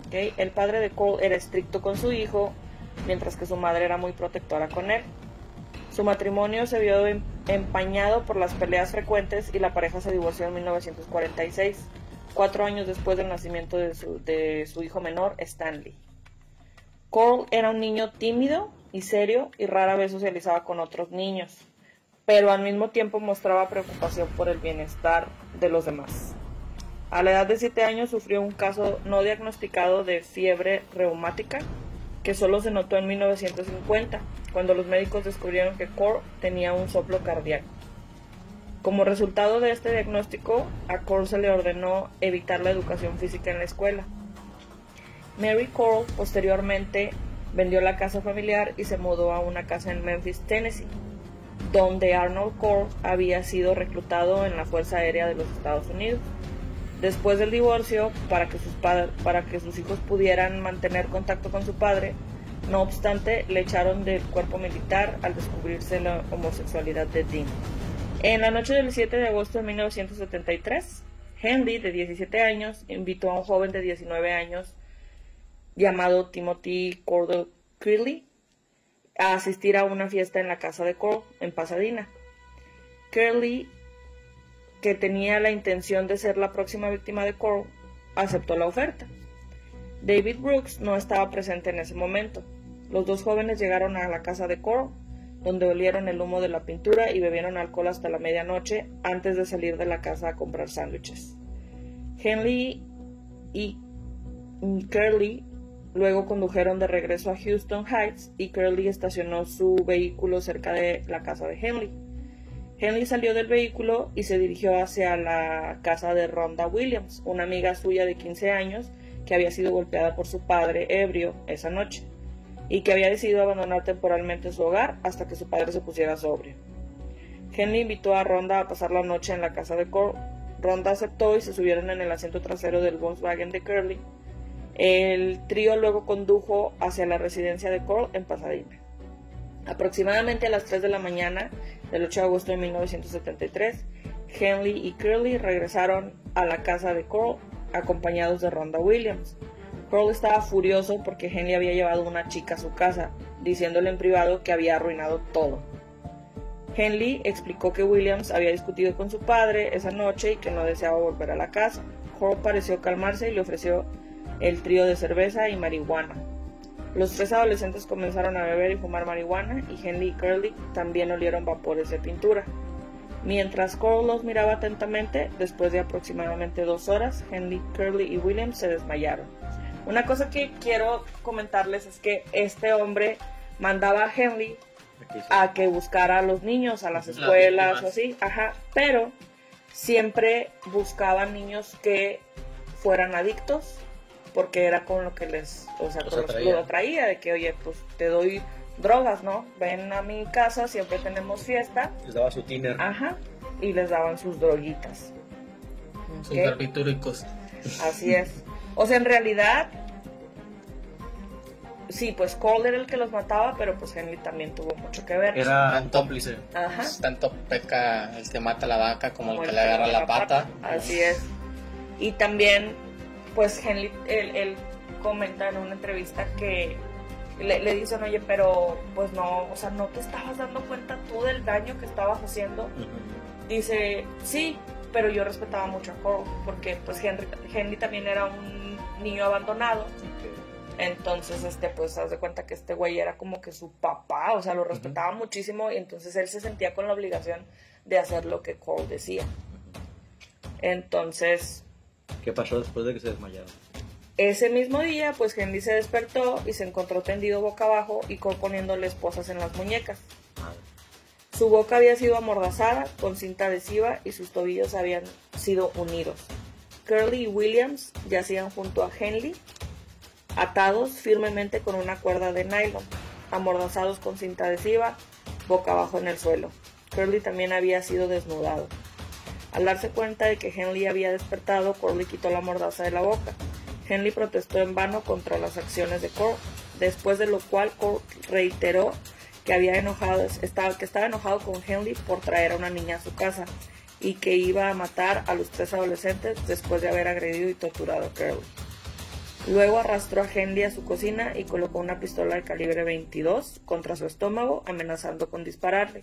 ¿ok? El padre de Cole era estricto con su hijo, mientras que su madre era muy protectora con él. Su matrimonio se vio em- empañado por las peleas frecuentes y la pareja se divorció en 1946, cuatro años después del nacimiento de su, hijo menor, Stanley. Cole era un niño tímido y serio y rara vez socializaba con otros niños, pero al mismo tiempo mostraba preocupación por el bienestar de los demás. A la edad de 7 años sufrió un caso no diagnosticado de fiebre reumática que solo se notó en 1950, cuando los médicos descubrieron que Cole tenía un soplo cardíaco. Como resultado de este diagnóstico, a Cole se le ordenó evitar la educación física en la escuela. Mary Cole posteriormente vendió la casa familiar y se mudó a una casa en Memphis, Tennessee, donde Arnold Cole había sido reclutado en la Fuerza Aérea de los Estados Unidos. Después del divorcio, para que sus, pa- para que sus hijos pudieran mantener contacto con su padre, no obstante, le echaron del cuerpo militar al descubrirse la homosexualidad de Dean. En la noche del 7 de agosto de 1973, Henry, de 17 años, invitó a un joven de 19 años llamado Timothy Cordell Curley a asistir a una fiesta en la casa de Cole en Pasadena. Curley, que tenía la intención de ser la próxima víctima de Cole, aceptó la oferta. David Brooks no estaba presente en ese momento. Los dos jóvenes llegaron a la casa de Cole, donde olieron el humo de la pintura y bebieron alcohol hasta la medianoche antes de salir de la casa a comprar sándwiches. Henley y Curley luego condujeron de regreso a Houston Heights y Curley estacionó su vehículo cerca de la casa de Henley. Henley salió del vehículo y se dirigió hacia la casa de Rhonda Williams, una amiga suya de 15 años que había sido golpeada por su padre ebrio esa noche y que había decidido abandonar temporalmente su hogar hasta que su padre se pusiera sobrio. Henley invitó a Rhonda a pasar la noche en la casa de Cole. Rhonda aceptó y se subieron en el asiento trasero del Volkswagen de Curly. El trío luego condujo hacia la residencia de Cole en Pasadena. Aproximadamente a las 3 de la mañana del 8 de agosto de 1973, Henley y Curly regresaron a la casa de Cole acompañados de Rhonda Williams. Cole estaba furioso porque Henley había llevado una chica a su casa, diciéndole en privado que había arruinado todo. Henley explicó que Williams había discutido con su padre esa noche y que no deseaba volver a la casa. Cole pareció calmarse y le ofreció el trío de cerveza y marihuana. Los tres adolescentes comenzaron a beber y fumar marihuana y Henley y Curly también olieron vapores de pintura. Mientras Cole los miraba atentamente, después de aproximadamente dos horas, Henley, Curly y Williams se desmayaron. Una cosa que quiero comentarles es que este hombre mandaba a sí. a que buscara a los niños a las Las escuelas o así, ajá, pero siempre buscaban niños que fueran adictos porque era con lo que les, o sea, Los con los lo atraía, de que, oye, pues te doy drogas, ¿no? Ven a mi casa, siempre tenemos fiesta, Les daba su tiner. ajá, y les daban sus droguitas. Sus barbitúricos. Así es. O sea, en realidad, sí, pues Cole era el que los mataba, pero pues Henry también tuvo mucho que ver. Era un cómplice. Ajá. Tanto peca el que mata a la vaca como el que el le agarra la pata. Así es. Y también, pues Henry, él, él comenta en una entrevista que le, le dicen, oye, pero pues no, o sea, no te estabas dando cuenta tú del daño que estabas haciendo. Dice, sí, pero yo respetaba mucho a Cole, porque pues Henry, Henry también era un niño abandonado. Entonces, este, pues, haz de cuenta que este güey era como que su papá, o sea, lo respetaba muchísimo y entonces él se sentía con la obligación de hacer lo que Cole decía. Entonces, ¿Qué pasó después de que se desmayaron? ese mismo día, pues Henry se despertó y se encontró tendido boca abajo y Cole poniéndole esposas en las muñecas. Su boca había sido amordazada con cinta adhesiva y sus tobillos habían sido unidos. Curly y Williams yacían junto a Henley, atados firmemente con una cuerda de nylon, amordazados con cinta adhesiva, boca abajo en el suelo. Curly también había sido desnudado. Al darse cuenta de que Henley había despertado, Curly quitó la mordaza de la boca. Henley protestó en vano contra las acciones de Cole, después de lo cual Cole reiteró que había enojado, estaba, que estaba enojado con Henley por traer a una niña a su casa y que iba a matar a los tres adolescentes después de haber agredido y torturado a Curly. Luego arrastró a Henley a su cocina y colocó una pistola de calibre 22 contra su estómago, amenazando con dispararle.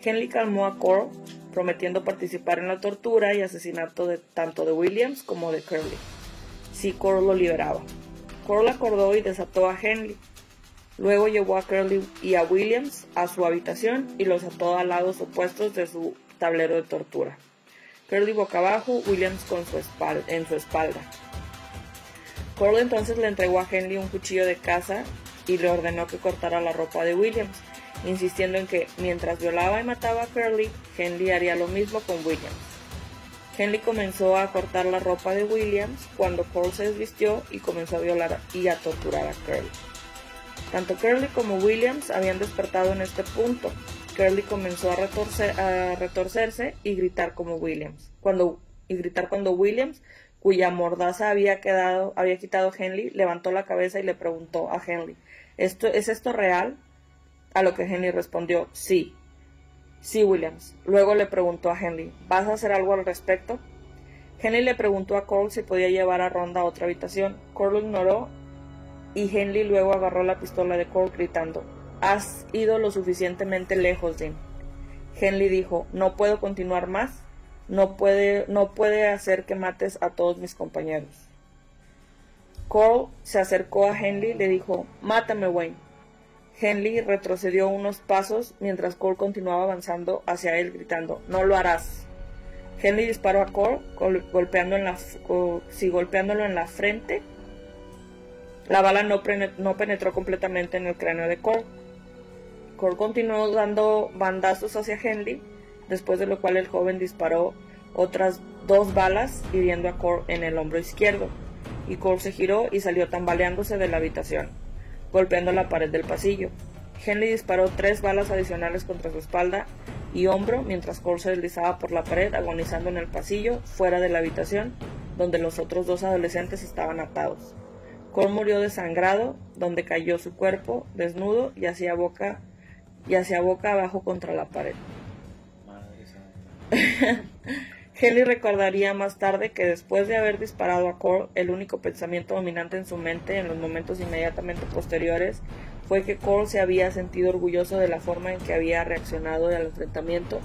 Henley calmó a Cole, prometiendo participar en la tortura y asesinato de tanto de Williams como de Curly, si Cole lo liberaba. Cole acordó y desató a Henley. Luego llevó a Curly y a Williams a su habitación y los ató a lados opuestos de su tablero de tortura. Curly boca abajo, Williams con su en su espalda. Cole entonces le entregó a Henley un cuchillo de caza y le ordenó que cortara la ropa de Williams, insistiendo en que mientras violaba y mataba a Curly, Henley haría lo mismo con Williams. Henley comenzó a cortar la ropa de Williams cuando Cole se desvistió y comenzó a violar y a torturar a Curly. Tanto Curly como Williams habían despertado en este punto. Curly comenzó a, retorcer- a retorcerse y gritar como Williams. Cuando, y gritar cuando Williams, cuya mordaza había quedado, había quitado Henley, levantó la cabeza y le preguntó a Henley, ¿Esto, ¿es esto real? A lo que Henley respondió, sí. Sí, Williams. Luego le preguntó a Henley, ¿vas a hacer algo al respecto? Henley le preguntó a Cole si podía llevar a Ronda a otra habitación. Cole lo ignoró y Henley luego agarró la pistola de Cole gritando, Has ido lo suficientemente lejos, Dean. Henley dijo, no puedo continuar más, no puede, no puede hacer que mates a todos mis compañeros. Cole se acercó a Henley y le dijo, mátame, Wayne. Henley retrocedió unos pasos mientras Cole continuaba avanzando hacia él gritando, no lo harás. Henley disparó a Cole, gol- golpeando en la, golpeándolo en la frente. La bala no penetró completamente en el cráneo de Cole. Cole continuó dando bandazos hacia Henley, después de lo cual el joven disparó otras dos balas hiriendo a Cole en el hombro izquierdo, y Cole se giró y salió tambaleándose de la habitación, golpeando la pared del pasillo. Henley disparó tres balas adicionales contra su espalda y hombro mientras Cole se deslizaba por la pared agonizando en el pasillo fuera de la habitación donde los otros dos adolescentes estaban atados. Cole murió desangrado, donde cayó su cuerpo desnudo y hacia boca y hacia boca abajo contra la pared. Madre santa. Henley recordaría más tarde que después de haber disparado a Cole, el único pensamiento dominante en su mente en los momentos inmediatamente posteriores fue que Cole se había sentido orgulloso de la forma en que había reaccionado al enfrentamiento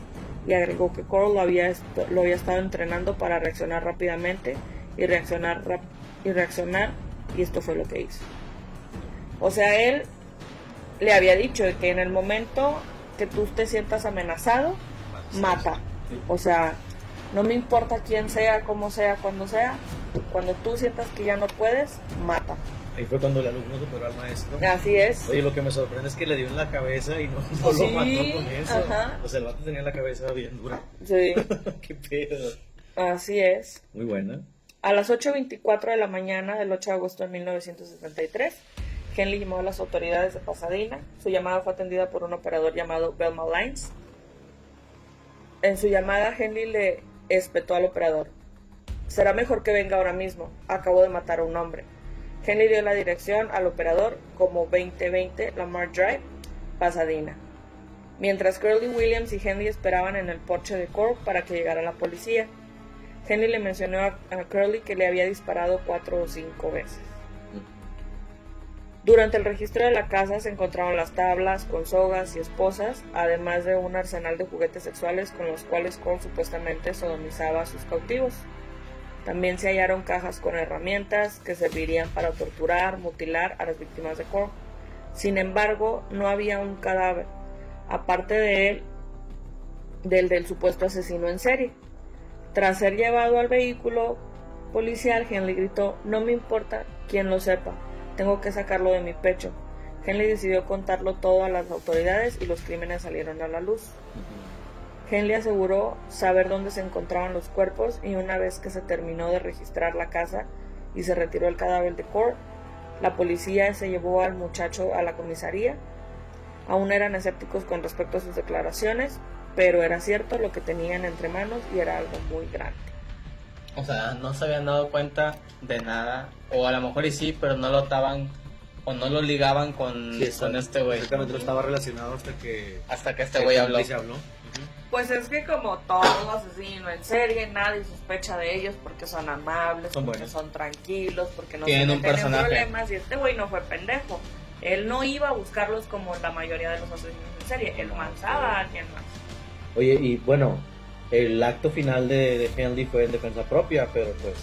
y agregó que Cole lo había, est- lo había estado entrenando para reaccionar rápidamente y reaccionar rap- y reaccionar y esto fue lo que hizo. O sea, él le había dicho que en el momento que tú te sientas amenazado, mata. O sea, no me importa quién sea, cómo sea, cuando sea. Cuando tú sientas que ya no puedes, mata. Ahí fue cuando el alumno superó al maestro. Así es. Oye, lo que me sorprende es que le dio en la cabeza y no, no Sí, lo mató con eso. ajá. O sea, el vato tenía la cabeza bien dura. Sí, Qué pedo. así es. Muy buena. A las 8.24 de la mañana del 8 de agosto de 1973, Henley llamó a las autoridades de Pasadena. Su llamada fue atendida por un operador llamado Belma Lines. En su llamada, Henley le espetó al operador. Será mejor que venga ahora mismo. Acabo de matar a un hombre. Henley dio la dirección al operador como 2020 Lamar Drive, Pasadena. Mientras Curly Williams y Henley esperaban en el porche de Cork para que llegara la policía. Henley le mencionó a, a Curly que le había disparado cuatro o cinco veces. Durante el registro de la casa se encontraron las tablas con sogas y esposas, además de un arsenal de juguetes sexuales con los cuales Cole supuestamente sodomizaba a sus cautivos. También se hallaron cajas con herramientas que servirían para torturar, mutilar a las víctimas de Cole. Sin embargo, no había un cadáver, aparte de él, del supuesto asesino en serie. Tras ser llevado al vehículo policial, Henley gritó, no me importa quien lo sepa, tengo que sacarlo de mi pecho. Henley decidió contarlo todo a las autoridades y los crímenes salieron a la luz. Henley aseguró saber dónde se encontraban los cuerpos y una vez que se terminó de registrar la casa y se retiró el cadáver de Core, la policía se llevó al muchacho a la comisaría. Aún eran escépticos con respecto a sus declaraciones, pero era cierto lo que tenían entre manos y era algo muy grande. O sea, no se habían dado cuenta de nada. O a lo mejor y sí, pero no lo estaban. O no lo ligaban con, Sí, con este güey. Exactamente, no estaba relacionado hasta que. Hasta que este güey habló. Se habló. Pues es que como todo asesino en serie, nadie sospecha de ellos porque son amables, Son porque buenos. son tranquilos, porque no Tienen un problemas y este güey no fue pendejo. Él no iba a buscarlos como la mayoría de los asesinos en serie, él mataba a alguien más. Oye, y bueno, el acto final de, de Henley fue en defensa propia, pero pues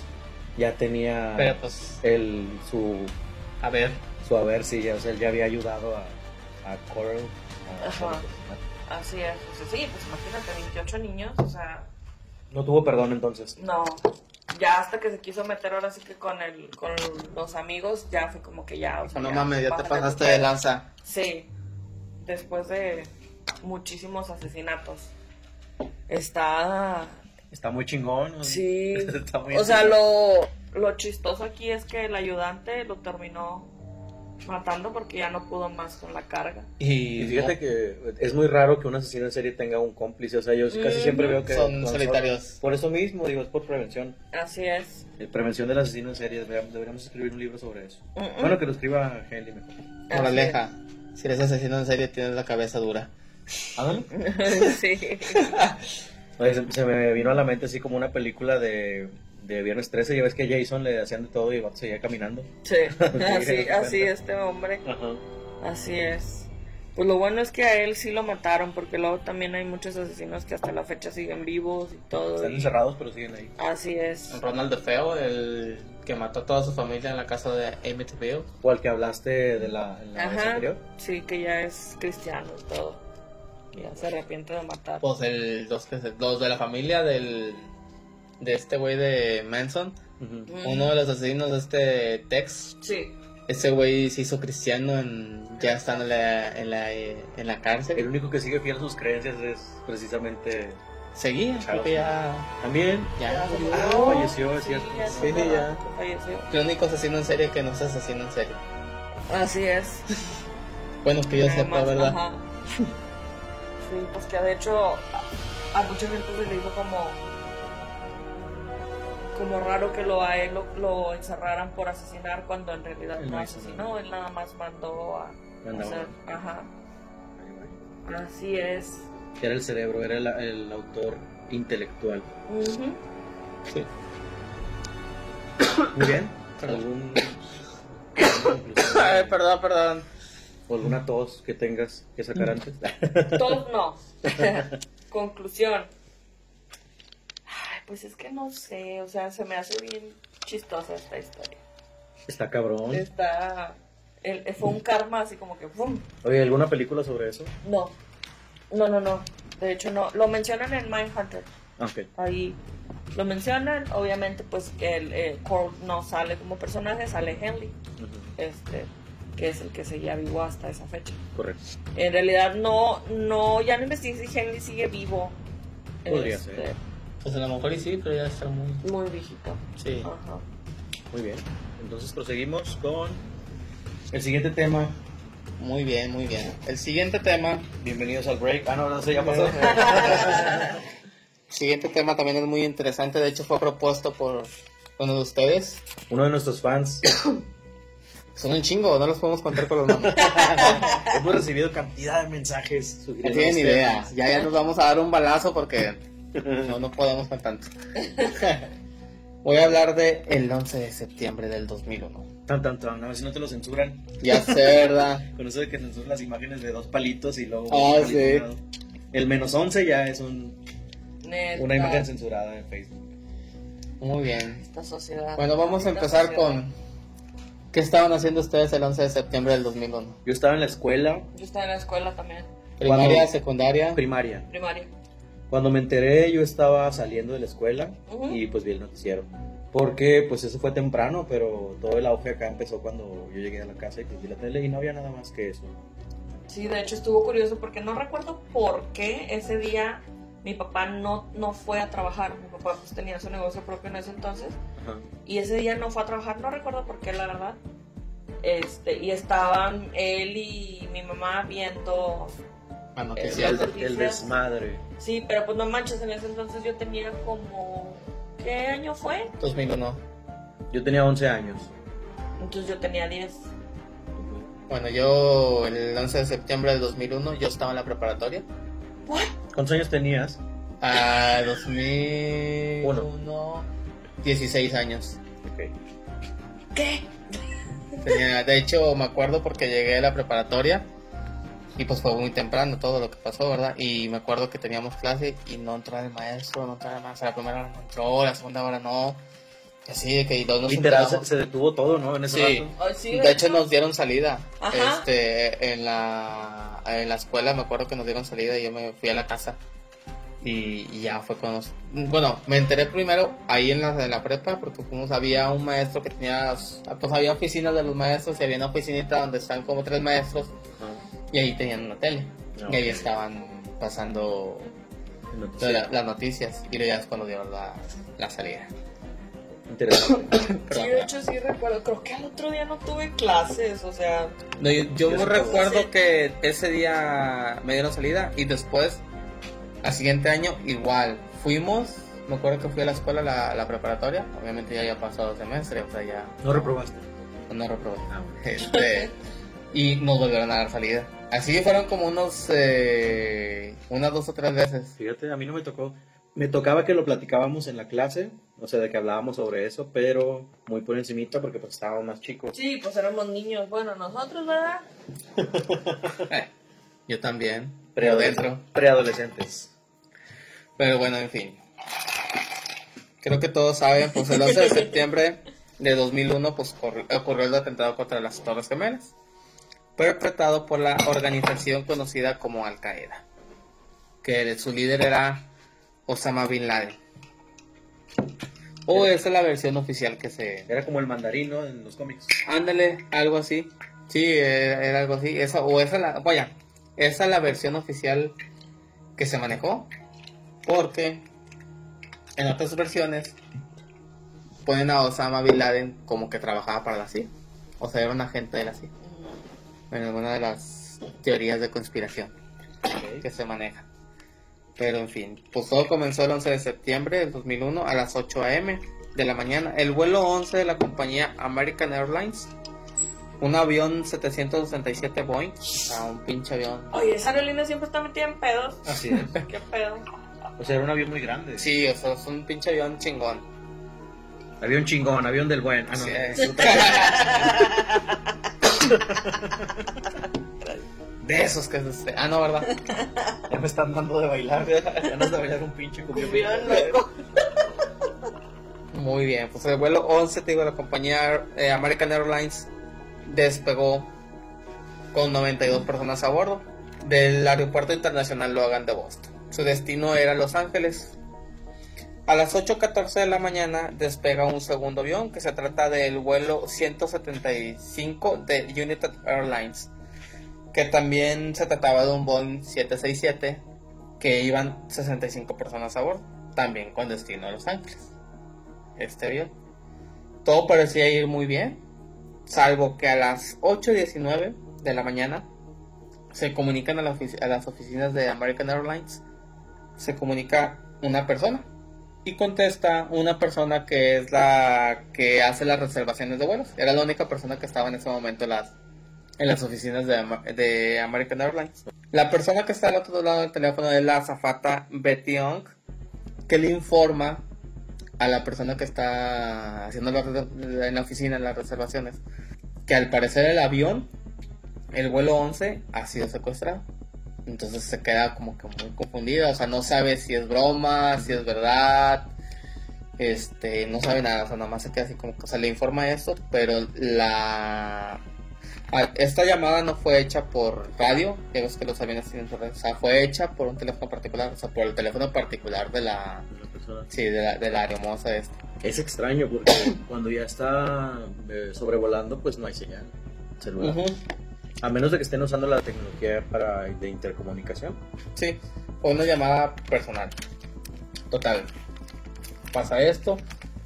ya tenía Pero pues, el, su, a ver. su haber, sí, ya, o sea, él ya había ayudado a, a Coral. a- Ajá. a- Así es, o sea, sí, pues imagínate, 28 niños, o sea, No tuvo perdón entonces. no. Ya hasta que se quiso meter ahora sí que con el, con los amigos, ya fue como que ya, o sea, No ya, mames, ya te pasaste de lanza. Sí, después de muchísimos asesinatos. Está... Está muy chingón. ¿no? Sí. Está muy O sea, lo, lo chistoso aquí es que el ayudante lo terminó matando porque ya no pudo más con la carga. Y, fíjate que es muy raro que un asesino en serie tenga un cómplice. O sea, yo casi siempre veo que. Son solitarios. Por eso mismo, digo, es por prevención. Así es. Eh, Prevención del asesino en serie. Deberíamos, escribir un libro sobre eso. Mm, mm. Bueno, que lo escriba Henley mejor. Moraleja. Si eres asesino en serie, tienes la cabeza dura. Ándale. sí. Oye, se, se me vino a la mente así como una película de, de Viernes 13. Ya ves que a Jason le hacían de todo y el seguía caminando. Sí, así, así este hombre. Ajá. Así es. Pues lo bueno es que a él sí lo mataron, porque luego también hay muchos asesinos que hasta la fecha siguen vivos y todo. Están y- encerrados, pero siguen ahí. Así es. Ronald de Feo, el que mató a toda su familia en la casa de Amityville. O al que hablaste de la, en la vez Ajá. anterior. Sí, que ya es cristiano y todo. Ya se arrepiente de matar. Pues el, los, que se- los de la familia del de este güey de Manson. Ujú. Mm. Uno de los asesinos de este Tex. Sí. Ese güey se hizo cristiano en, ya estando en la, en la, eh, en la El cárcel. único que sigue fiel a sus creencias es precisamente. Seguía, creo que ya. También. Ya. Ah, falleció, es cierto. ya Sí, ya. Falleció. El único asesino en serie que no es asesino en serie. Así es. Bueno, que yo sepa, ¿verdad? ajá. Sí, pues que de hecho a, a mucha gente se le hizo como como raro que lo a él lo, lo encerraran por asesinar cuando en realidad Él no asesinó, él nada más mandó a Mandaba. hacer, ajá, así es. Era el cerebro, era el, el autor intelectual. Ujú. Sí. Muy bien. ¿Algún? Ay, perdón, perdón. ¿O alguna tos que tengas que sacar antes? Todos no. Conclusión. Ay, pues es que no sé, o sea, se me hace bien chistosa esta historia. Está cabrón. Está. el- fue un karma así como que. ¡pum! Oye, ¿alguna película sobre eso? No. No, no, no. De hecho, no. Lo mencionan en Mindhunter. Ah, Ok. Ahí lo mencionan. Obviamente, pues el eh, Cole no sale como personaje, sale Henley. Ujú, Este. Que es el que seguía vivo hasta esa fecha. Correcto. En realidad, no. no Ya no investigué si Henley sigue vivo. Podría Este, ser. Pues a lo mejor y sí, pero ya está muy... Muy viejito. Sí. Ajá. Muy bien. Entonces proseguimos con el siguiente tema. Muy bien, muy bien. El siguiente tema... Bienvenidos al break. Ah, no, no sé, ya pasó. siguiente tema también es muy interesante. De hecho, fue propuesto por uno de ustedes. Uno de nuestros fans. Son un chingo, no los podemos contar con los nombres. Hemos recibido cantidad de mensajes. No tienen idea. Ya, ya nos vamos a dar un balazo porque no, no podemos con tanto. Voy a hablar de el 11 de septiembre del 2001. Tan, tan, tan. A ver si no te lo censuran. Ya sé, ¿verdad? Con eso de que censuran las imágenes de dos palitos y luego. Ah, sí. El menos 11 ya es un, Neta. una imagen censurada en Facebook. Muy bien. Esta sociedad. Bueno, vamos a empezar sociedad. con... ¿Qué estaban haciendo ustedes el 11 de septiembre del 2001? Yo estaba en la escuela Yo estaba en la escuela también. Primaria, Cuando- secundaria. primaria. Primaria. Cuando me enteré, yo estaba saliendo de la escuela Ujú. y pues vi el noticiero. Porque pues eso fue temprano, pero todo el auge acá empezó cuando yo llegué a la casa y pues vi la tele y no había nada más que eso. Sí, de hecho estuvo curioso porque no recuerdo por qué ese día mi papá no, no fue a trabajar. Mi papá pues tenía su negocio propio en ese entonces. Ajá. Y ese día no fue a trabajar, no recuerdo por qué, la verdad. Este, y estaban él y mi mamá viendo. Ah, El, noticias. el- noticias. el desmadre. Sí, pero pues no manches, en ese entonces yo tenía como. ¿Qué año fue? 2001. Yo tenía 11 años. Entonces yo tenía 10. Bueno, yo el 11 de septiembre del 2001 yo estaba en la preparatoria. ¿Cuántos años tenías? A 2001, 16 años. Ok. ¿Qué? Tenía- de hecho, me acuerdo porque llegué a la preparatoria y pues fue muy temprano todo lo que pasó, ¿verdad? Y me acuerdo que teníamos clase y no entraba el maestro, no entraba el maestro. La primera hora no entró, la segunda hora no. Y así de que y dos nos Literal se, se detuvo todo, ¿no? En ese Sí. rato. Ay, sí, De hecho nos dieron salida. Ajá. Este, en la en la escuela me acuerdo que nos dieron salida y yo me fui a la casa. Y, y ya fue cuando bueno, me enteré primero ahí en la, en la prepa porque fuimos, había un maestro que tenía pues había oficinas de los maestros y había una oficinita donde están como tres maestros y ahí tenían una tele. Ah, Y ahí estaban pasando la- las noticias y luego ya es cuando dieron la, la salida. Interesante. Sí, de hecho sí recuerdo. Creo que al otro día no tuve clases, o sea. No, yo yo recuerdo que ese día me dieron salida y después, al siguiente año, igual. Fuimos, me acuerdo que fui a la escuela, la, la preparatoria. Obviamente ya había pasado semestre, o sea, ya ¿No reprobaste? no reprobé. Ah, bueno. Este, y nos volvieron a dar salida. Así fueron como unos, eh, unas dos o tres veces. Fíjate, a mí no me tocó. Me tocaba que lo platicábamos en la clase, o sea, de que hablábamos sobre eso, pero muy por encimita porque pues estábamos más chicos. Sí, pues éramos niños. Bueno, nosotros, ¿verdad? Eh, yo también. Preadolescentes. Pero bueno, en fin. Creo que todos saben, pues el 11 de septiembre de 2001 pues, ocurrió el atentado contra las Torres Gemelas, perpetrado por la organización conocida como Al Qaeda, que su líder era Osama Bin Laden. O esa es la versión oficial que se... Era como el mandarino en los cómics. Ándale, algo así. Sí, era, era algo así. Esa, o esa la... Vaya, esa es la versión oficial que se manejó. Porque en otras versiones ponen a Osama Bin Laden como que trabajaba para la CIA. O sea, era un agente de la CIA. En alguna de las teorías de conspiración que se manejan. Pero en fin, pues todo comenzó el 11 de septiembre del 2001 a las 8 a.m. de la mañana. El vuelo 11 de la compañía American Airlines, un avión 767 Boeing, o sea, un pinche avión. Oye, esa aerolínea siempre está metida en pedos. Así es. ¿Qué pedo? O sea, era un avión muy grande. Sí, o sea, es un pinche avión chingón. Avión chingón, avión del buen. Ah, no. Sí. De esos que es Ah, no, ¿verdad? Ya me están dando de bailar. Ganas de bailar un pinche loco. Muy bien, pues el vuelo 11, te digo, la compañía eh, American Airlines despegó con 92 personas a bordo del aeropuerto internacional Logan de Boston. Su destino era Los Ángeles. A las 8.14 de la mañana despega un segundo avión que se trata del vuelo 175 de United Airlines, que también se trataba de un Boeing 767 que iban 65 personas a bordo. también con destino a Los Ángeles. Este avión. Todo parecía ir muy bien, salvo que a las 8.19 de la mañana se comunican a, la a las oficinas de American Airlines, se comunica una persona y contesta una persona que es la que hace las reservaciones de vuelos. Era la única persona que estaba en ese momento en las, oficinas de, American Airlines. La persona que está al otro lado del teléfono es la azafata Betty Young, que le informa a la persona que está haciendo la en la oficina las reservaciones que al parecer el avión, el vuelo 11, ha sido secuestrado. Entonces se queda como que muy confundida, o sea, no sabe si es broma, si es verdad, este, no sabe nada, o sea, nada más se queda así como que, o sea, le informa esto, pero la... Esta llamada no fue hecha por radio, ya ves que los aviones tienen su red, o sea, fue hecha por un teléfono particular, o sea, por el teléfono particular de la, persona. sí, de la, de la aeromoza esta. Es extraño porque cuando ya está eh, sobrevolando, pues no hay señal celular. A menos de que estén usando la tecnología para de intercomunicación. Sí, fue una llamada personal. Total. Pasa esto.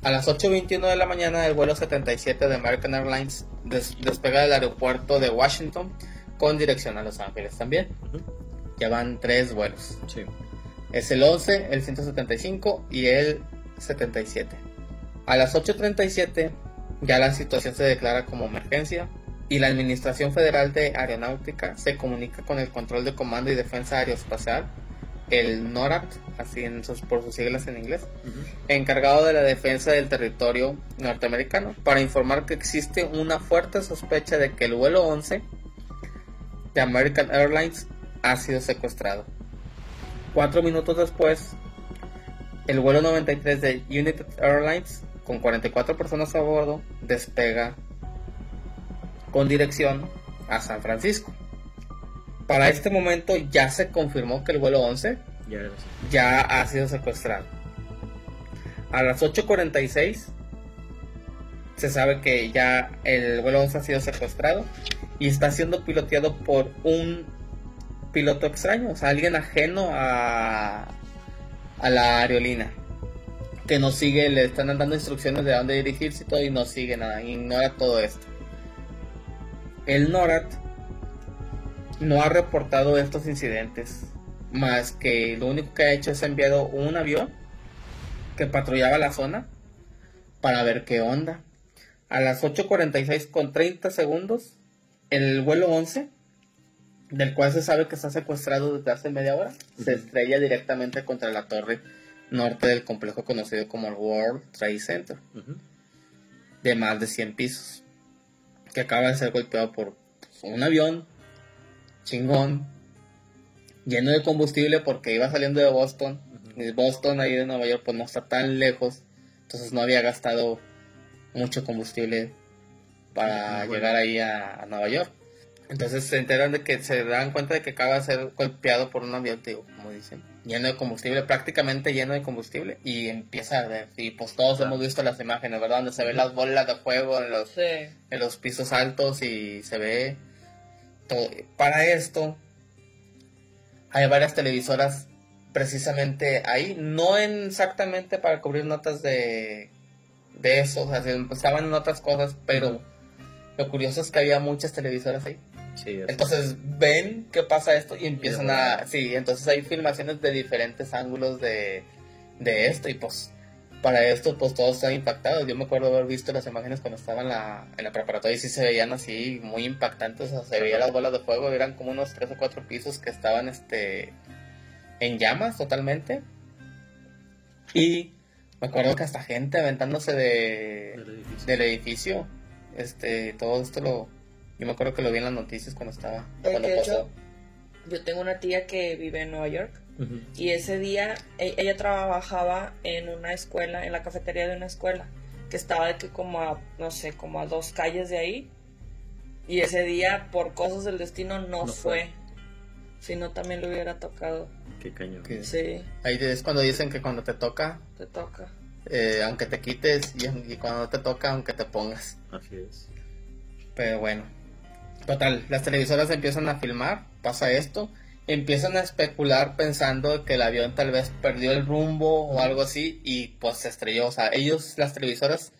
A las 8.21 de la mañana, el vuelo 77 de American Airlines des- despega del aeropuerto de Washington con dirección a Los Ángeles también. Ya van tres vuelos. Sí. Es el 11, el 175 y el 77. A las 8.37 ya la situación se declara como emergencia y la Administración Federal de Aeronáutica se comunica con el Control de Comando y Defensa Aeroespacial, el NORAD, así en sus, por sus siglas en inglés, encargado de la defensa del territorio norteamericano, para informar que existe una fuerte sospecha de que el vuelo 11 de American Airlines ha sido secuestrado. Cuatro minutos después, el vuelo 93 de United Airlines, con 44 personas a bordo, despega con dirección a San Francisco. Para este momento ya se confirmó que el vuelo 11 Ya ha sido secuestrado. A las 8.46 se sabe que ya el vuelo 11 ha sido secuestrado y está siendo piloteado por un piloto extraño, o sea, alguien ajeno a, a la aerolínea. Que no sigue, le están dando instrucciones de dónde dirigirse y todo y no sigue nada, ignora todo esto. El NORAD no ha reportado estos incidentes, más que lo único que ha hecho es enviado un avión que patrullaba la zona para ver qué onda. A las 8.46 con 30 segundos, el vuelo 11, del cual se sabe que está secuestrado desde hace media hora, se estrella directamente contra la torre norte del complejo conocido como el World Trade Center. De más de 100 pisos, que acaba de ser golpeado por un avión chingón, lleno de combustible porque iba saliendo de Boston, Ujú. y Boston ahí de Nueva York pues no está tan lejos, entonces no había gastado mucho combustible para Bueno. llegar ahí a, a Nueva York. Entonces se enteran de que se dan cuenta de que acaba de ser golpeado por un avión, digo, como dicen, lleno de combustible, prácticamente lleno de combustible, y empieza a arder. Y pues todos hemos visto las imágenes, ¿verdad? Donde se ven las bolas de fuego en los, Sí. en los pisos altos y se ve todo. Para esto, hay varias televisoras precisamente ahí, no en exactamente para cubrir notas de, de eso, o sea, se- estaban en otras cosas, pero lo curioso es que había muchas televisoras ahí. Sí, es- Entonces ven qué pasa esto y empiezan a... Sí, entonces hay filmaciones de diferentes ángulos de, de esto y pues para esto pues todos están impactados. Yo me acuerdo haber visto las imágenes cuando estaba en la, en la preparatoria y sí se veían así muy impactantes. O sea, se veían las bolas de fuego, eran como unos tres o cuatro pisos que estaban este en llamas totalmente. Y me acuerdo que hasta gente aventándose de, del edificio. del edificio. Este, todo esto lo. Yo me acuerdo que lo vi en las noticias cuando estaba. Eh, Cuando pasó. hecho, yo tengo una tía que vive en Nueva York y ese día e- ella trabajaba en una escuela, en la cafetería de una escuela, que estaba de que como a, no sé, como a dos calles de ahí. Y ese día, por cosas del destino, no, No fue. fue. Si no, también le hubiera tocado. Qué cañón. Sí, Ahí es cuando dicen que cuando te toca, te toca. eh, aunque te quites, y, y cuando no te toca, aunque te pongas. Así es. Pero bueno. Total, las televisoras empiezan a filmar, pasa esto, empiezan a especular pensando que el avión tal vez perdió el rumbo o algo así y pues se estrelló. O sea, ellos, las televisoras,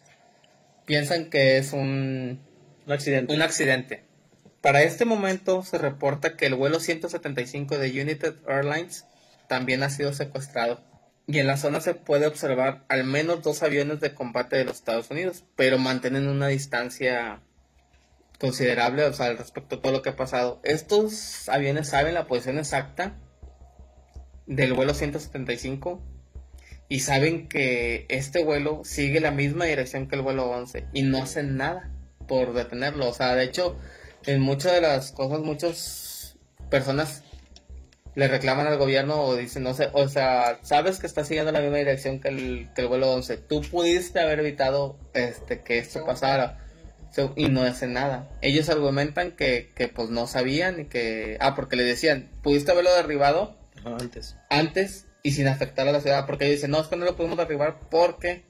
piensan que es un, Un accidente. un accidente. Para este momento se reporta que el vuelo 175 de United Airlines también ha sido secuestrado. Y en la zona se puede observar al menos dos aviones de combate de los Estados Unidos, pero mantienen una distancia considerable, o sea, respecto a todo lo que ha pasado. Estos aviones saben la posición exacta del vuelo 175 y saben que este vuelo sigue la misma dirección que el vuelo 11 y no hacen nada por detenerlo. O sea, de hecho, en muchas de las cosas, muchas personas le reclaman al gobierno o dicen, no sé, o sea, sabes que está siguiendo la misma dirección que el, que el vuelo 11. Tú pudiste haber evitado este que esto pasara. So, y no hacen nada. Ellos argumentan que, que pues no sabían y que... Ah, porque le decían, pudiste haberlo derribado Ajá, antes. antes y sin afectar a la ciudad. Porque ellos dicen, no, es que no lo pudimos derribar porque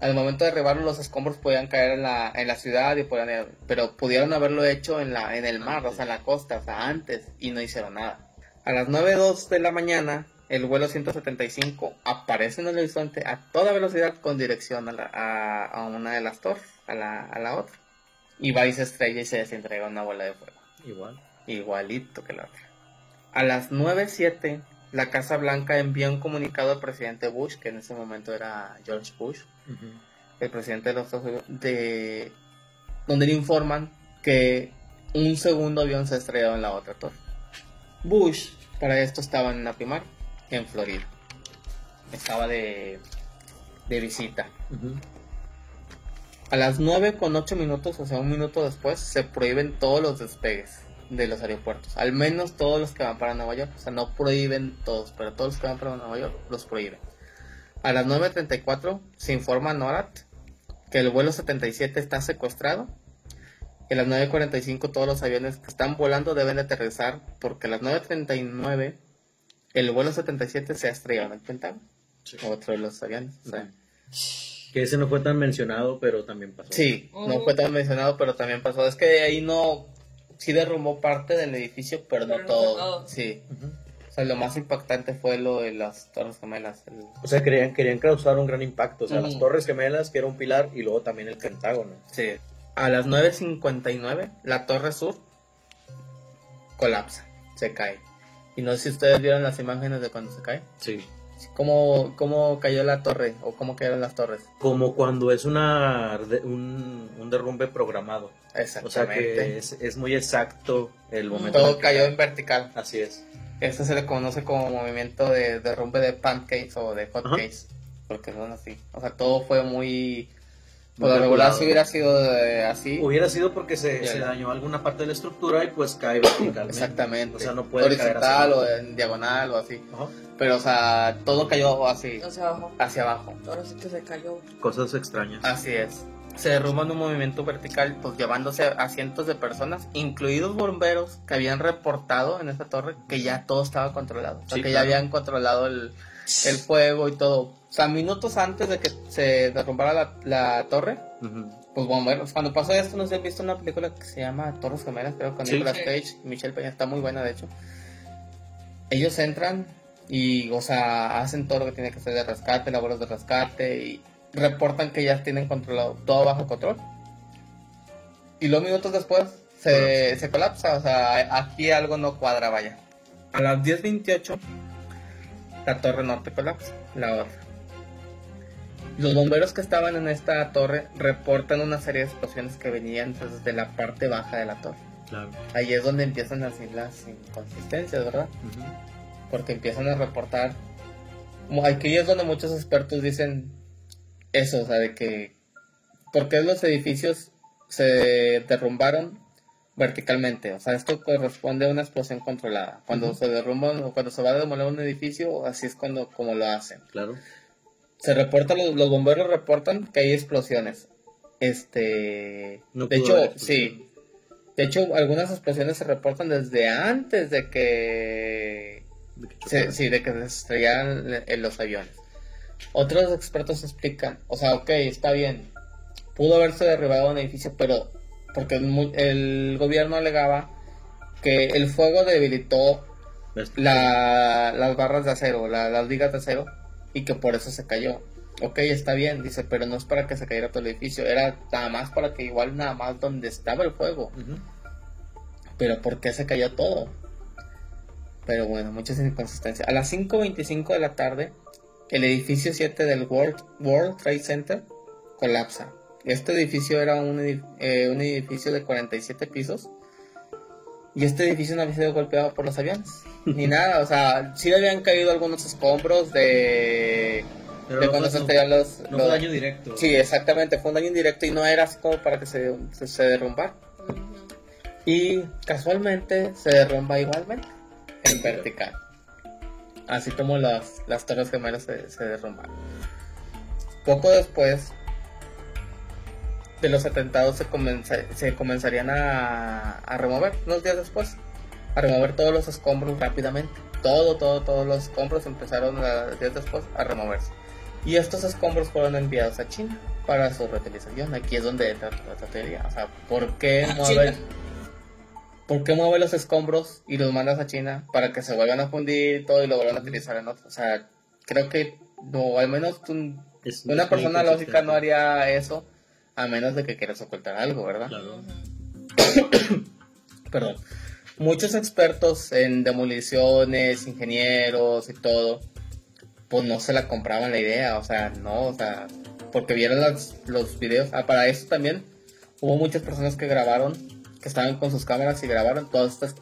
al momento de derribarlo los escombros podían caer en la, en la ciudad y podían, pero pudieron haberlo hecho en la en el mar, o sea, en la costa, o sea, antes y no hicieron nada. A las 9.02 de la mañana, el vuelo 175 aparece en el horizonte a toda velocidad con dirección a, la- a, a una de las torres, a la, a la otra. Y va y se estrella y se desentrega una bola de fuego Igual. igualito que la otra. A las 9.07, la Casa Blanca envía un comunicado al presidente Bush, que en ese momento era George Bush, el presidente de los Estados Unidos, de, donde le informan que un segundo avión se ha estrellado en la otra torre. Bush, para esto, estaba en una primaria, en Florida. Estaba de, de visita. A las 9 con 8 minutos, o sea, un minuto después, se prohíben todos los despegues de los aeropuertos. Al menos todos los que van para Nueva York. O sea, no prohíben todos, pero todos los que van para Nueva York los prohíben. A las 9.34 se informa a NORAD que el vuelo 77 está secuestrado. Y a las 9.45 todos los aviones que están volando deben de aterrizar porque a las 9.39 el vuelo 77 se ha estrellado en el Pentágono. Sí. Otro de los aviones. o sea, Ujú. Que ese no fue tan mencionado, pero también pasó. Sí, no fue tan mencionado, pero también pasó. Es que ahí no. Sí derrumbó parte del edificio, pero no Pero no todo. Sí. O sea, lo más impactante fue lo de las Torres Gemelas. el- O sea, querían, querían causar un gran impacto. O sea, las Torres Gemelas, que era un pilar, y luego también el Pentágono. Sí. A las 9.59, la Torre Sur colapsa, se cae. Y no sé si ustedes vieron las imágenes de cuando se cae. Sí. ¿Cómo, cómo cayó la torre o cómo cayeron las torres? Como cuando es una un, un derrumbe programado. O sea Exactamente. que es, es muy exacto el momento. en Todo cayó en vertical. Así es. Esto se le conoce como movimiento de derrumbe de pancakes o de hotcakes. Porque son así. O sea, todo fue muy. Por lo regular, si hubiera sido eh, así. Hubiera sido porque se, se dañó alguna parte de la estructura y pues cae verticalmente. Exactamente. O sea, no puede caer Horizontal hacia o en diagonal o así. Ajá. Pero, o sea, todo cayó así, Hacia abajo. hacia abajo. Ahora sí que se cayó. Cosas extrañas. Así es. Se derrumba en un movimiento vertical, pues llevándose a cientos de personas, incluidos bomberos que habían reportado en esa torre que ya todo estaba controlado. O sea, Sí, que claro. ya habían controlado el, el fuego y todo. O sea, minutos antes de que se derrumbara la, la torre, Ujú. pues bomberos. Cuando pasó esto, no sé, he visto una película que se llama Torres Gemelas, creo, con Sí. Nicolas Sí. Cage y Michelle Peña. Está muy buena, de hecho. Ellos entran y, o sea, hacen todo lo que tiene que hacer de rescate, labores de rescate y reportan que ya tienen controlado todo bajo control. Y luego minutos después se, se colapsa, o sea, aquí algo no cuadra, vaya. A las 10.28 la torre norte colapsa, la otra. Los bomberos que estaban en esta torre reportan una serie de explosiones que venían desde la parte baja de la torre. Claro. Ahí es donde empiezan a decir las inconsistencias, ¿verdad? Porque empiezan a reportar. Aquí es donde muchos expertos dicen eso, o sea, de que. ¿Por qué los edificios se derrumbaron verticalmente? O sea, esto corresponde a una explosión controlada. Cuando se derrumba o cuando se va a demoler un edificio, así es cuando como lo hacen. Claro. Se reporta, los, los bomberos reportan que hay explosiones. Este. No de hecho, sí. De hecho, algunas explosiones se reportan desde antes de que. De que se- sí, de que se estrellaran en los aviones. Otros expertos explican, o sea, ok, está bien. Pudo haberse derribado un edificio, pero. Porque el, el gobierno alegaba que el fuego debilitó la, las barras de acero, la- las vigas de acero, y que por eso se cayó. Ok, está bien, dice, pero no es para que se cayera todo el edificio, era nada más para que igual nada más donde estaba el fuego. Pero ¿por qué se cayó todo? Pero bueno, muchas inconsistencias. A las 5.25 de la tarde, el edificio 7 del World, World Trade Center colapsa. Este edificio era un, eh, un edificio de 47 pisos. Y este edificio no había sido golpeado por los aviones. Ni nada, o sea, sí le habían caído algunos escombros de, Pero de no cuando se no- los... No los- fue daño directo. Sí, exactamente, fue un daño indirecto y no era así como para que se, se, se derrumbara. Y casualmente se derrumba igualmente en vertical. Así como las, las torres gemelas se, se derrumban. Poco después de los atentados se, comenza- se comenzarían a, a remover, unos días después, a remover todos los escombros rápidamente. Todo, todo, todos los escombros empezaron a, días después a removerse. Y estos escombros fueron enviados a China para su reutilización. Aquí es donde entra la teoría. O sea, ¿por qué ¿A mueve? ¿por qué mueve los escombros y los mandas a China para que se vuelvan a fundir y todo y lo vuelvan a utilizar en otro? O sea, creo que no, al menos Es- una persona lógica no haría eso a menos de que quieras ocultar algo, ¿verdad? Claro. Perdón. Muchos expertos en demoliciones, ingenieros y todo, pues no se la compraban la idea, o sea, no, o sea, porque vieron los, los videos. Ah, para eso también hubo muchas personas que grabaron, que estaban con sus cámaras y grabaron. Todas estas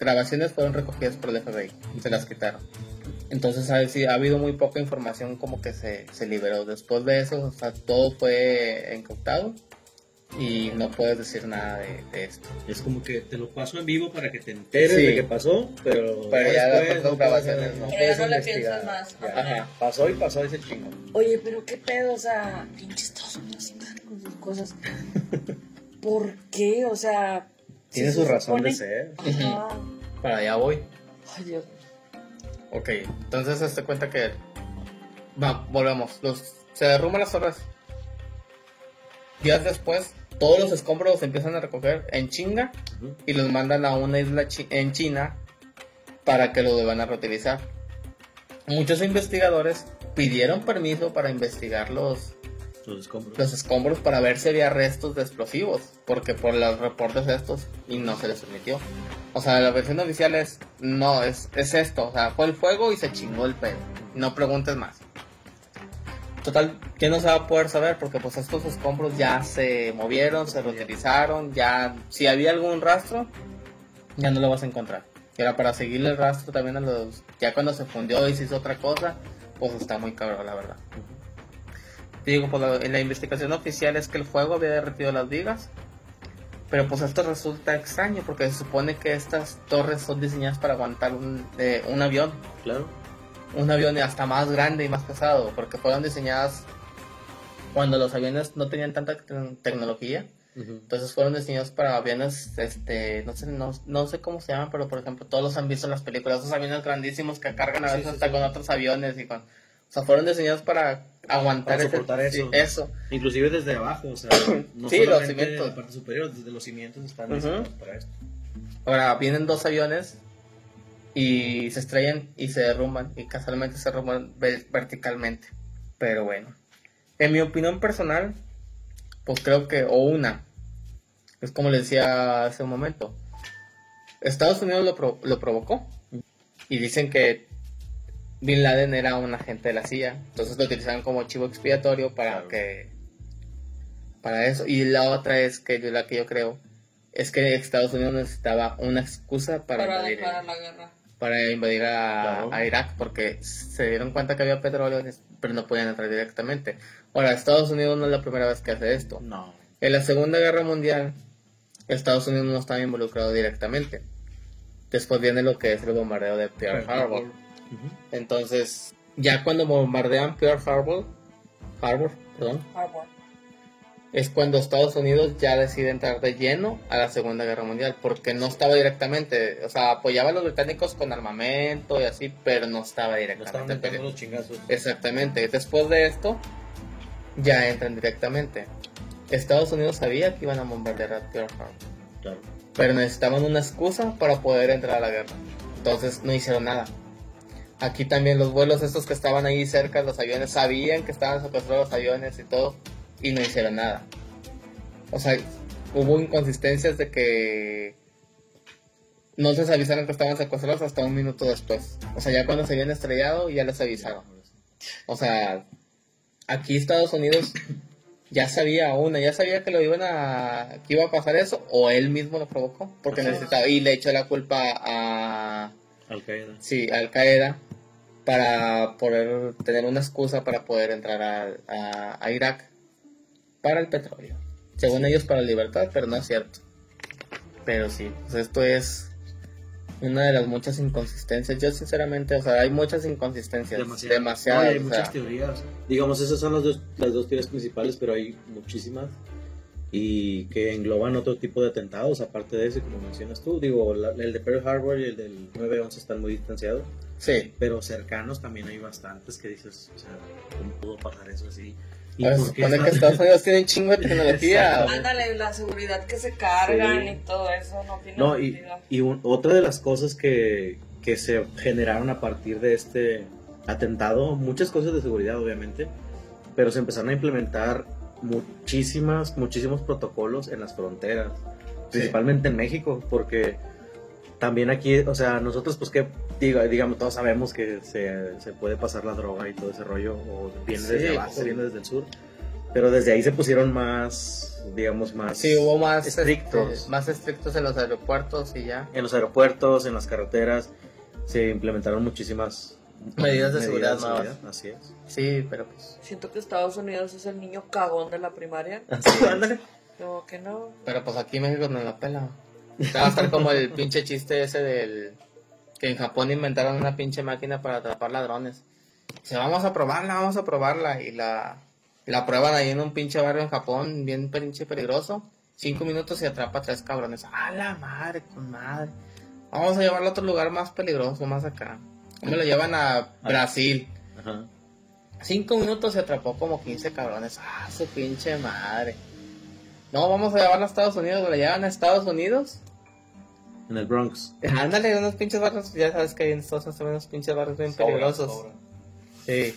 grabaciones fueron recogidas por el FBI se las quitaron. Entonces, a sí, ha habido muy poca información como que se, se liberó. Después de eso, o sea, todo fue incautado y no puedes decir nada de, de esto. Es como que te lo paso en vivo para que te enteres Sí. de qué pasó, pero, Pero ya después no grabaciones, puedes- ¿no? Puedes no le investigar. piensas más. Ajá. Pasó y pasó ese chingo. Oye, pero qué pedo, o sea, pinche Estados Unidos sus cosas. ¿Por qué? O sea. Tiene si su se razón de ser. Ajá. Para allá voy. Ay, Dios. Ok, entonces hazte cuenta que. Va, volvemos. Los, se derrumban las torres. Días después, todos los escombros se empiezan a recoger en chinga y los mandan a una isla chi- en China para que lo vuelvan a reutilizar. Muchos investigadores pidieron permiso para investigar los, Los escombros. los escombros para ver si había restos de explosivos, porque por los reportes estos y no se les permitió. O sea, la versión oficial es, no, es, es esto, o sea, fue el fuego y se chingó el pedo. No preguntes más. Total, que no se va a poder saber porque pues estos escombros ya se movieron, se reutilizaron, ya si había algún rastro, ya no lo vas a encontrar. Era para seguirle el rastro también a los, ya cuando se fundió y se hizo otra cosa, pues está muy cabrón la verdad. Digo, pues la- en la investigación oficial es que el fuego había derretido las vigas. Pero pues esto resulta extraño porque se supone que estas torres son diseñadas para aguantar un, eh, un avión. Claro. Un avión hasta más grande y más pesado. Porque fueron diseñadas cuando los aviones no tenían tanta te- tecnología. Entonces fueron diseñados para aviones, este, no sé, no, no sé cómo se llaman, pero por ejemplo todos los han visto en las películas, esos aviones grandísimos que cargan a Sí, veces sí, hasta sí. con otros aviones y con... O sea, fueron diseñados para aguantar Para ese- soportar sí, eso. eso. Inclusive desde abajo, o sea, no Sí, los cimientos. la parte superior, desde los cimientos están diseñados para esto. Ahora vienen dos aviones y se estrellan y se derrumban y casualmente se derrumban ve- verticalmente. Pero bueno, en mi opinión personal, pues creo que, o una, es como le decía hace un momento, Estados Unidos lo, pro- lo provocó y dicen que Bin Laden era un agente de la CIA, entonces lo utilizaron como chivo expiatorio para Claro. que para eso y la otra es que yo la que yo creo es que Estados Unidos necesitaba una excusa para, Para invadir, la guerra. para invadir a, Claro. a Irak porque se dieron cuenta que había petróleo pero no podían entrar directamente ahora Estados Unidos no es la primera vez que hace esto No. en la Segunda Guerra Mundial, Estados Unidos no estaba involucrado directamente. Después viene lo que es el bombardeo de Pearl Harbor. Entonces, ya cuando bombardean Pearl Harbor, Harbor, perdón, Harbor. es cuando Estados Unidos ya decide entrar de lleno a la Segunda Guerra Mundial, porque no estaba directamente, o sea, apoyaba a los británicos con armamento y así, pero no estaba No directamente. estaban peleando. metiendo los chingazos. Exactamente. Después de esto, ya entran directamente. Estados Unidos sabía que iban a bombardear a Pearl Harbor, Claro. pero necesitaban una excusa para poder entrar a la guerra. Entonces no hicieron nada. Aquí también los vuelos estos que estaban ahí cerca, los aviones, sabían que estaban secuestrados los aviones y todo, y no hicieron nada. O sea, hubo inconsistencias de que no les avisaron que estaban secuestrados hasta un minuto después. O sea, ya cuando se habían estrellado, ya les avisaron. O sea, aquí Estados Unidos ya sabía una, ya sabía que lo iban a, que iba a pasar eso, o él mismo lo provocó, porque necesitaba, y le echó la culpa a Al Qaeda. Sí, Al Qaeda para poder tener una excusa para poder entrar a, a- a Irak para el petróleo. Según ellos para la libertad, pero no es cierto. Pero sí, pues esto es una de las muchas inconsistencias. Yo sinceramente, o sea, hay muchas inconsistencias. Demasiado. Demasiadas. No, hay muchas sea, teorías. Digamos, esas son las dos, las dos teorías principales, pero hay muchísimas. Y que engloban otro tipo de atentados, aparte de ese, como mencionas tú. Digo, la- el de Pearl Harbor y el del 9-11 están muy distanciados. Sí. Pero cercanos también hay bastantes que dices, o sea, ¿cómo pudo pasar eso así? ¿Y Ahora por se qué supone que Estados Unidos tiene un chingo de tecnología. Ándale, la seguridad que se cargan Sí. y todo eso no tiene No, y, sentido. y un- otra de las cosas que, que se generaron a partir de este atentado, muchas cosas de seguridad obviamente, pero se empezaron a implementar muchísimas, muchísimos protocolos en las fronteras, principalmente en México, porque también aquí, o sea, nosotros pues que, diga- digamos, todos sabemos que se, se puede pasar la droga y todo ese rollo, o viene Sí, desde abajo, sí. viene desde el sur, pero desde ahí se pusieron más, digamos, más Sí, hubo más estrictos este, más estrictos en los aeropuertos y ya. en los aeropuertos, en las carreteras, se implementaron muchísimas Medidas de seguridad nuevas. Así es. Sí, pero pues. Siento que Estados Unidos es el niño cagón de la primaria. Así ándale. Como que no. Pero pues aquí México no la pela. Va a estar como el pinche chiste ese del. Que en Japón inventaron una pinche máquina para atrapar ladrones. Dice, vamos a probarla, vamos a probarla. Y la, la prueban ahí en un pinche barrio en Japón, bien pinche peligroso. Cinco minutos y atrapa a tres cabrones. ¡A la madre, con madre! Vamos a llevarlo a otro lugar más peligroso, más acá. Me lo llevan a Brasil. Ajá. Cinco minutos se atrapó como 15 cabrones. ¡Ah, su pinche madre! No, vamos a llevarlo a Estados Unidos. ¿Lo llevan a Estados Unidos? En el Bronx. Ándale, unos pinches barrios. Ya sabes que hay en Estados Unidos también unos pinches barrios bien peligrosos. Sí.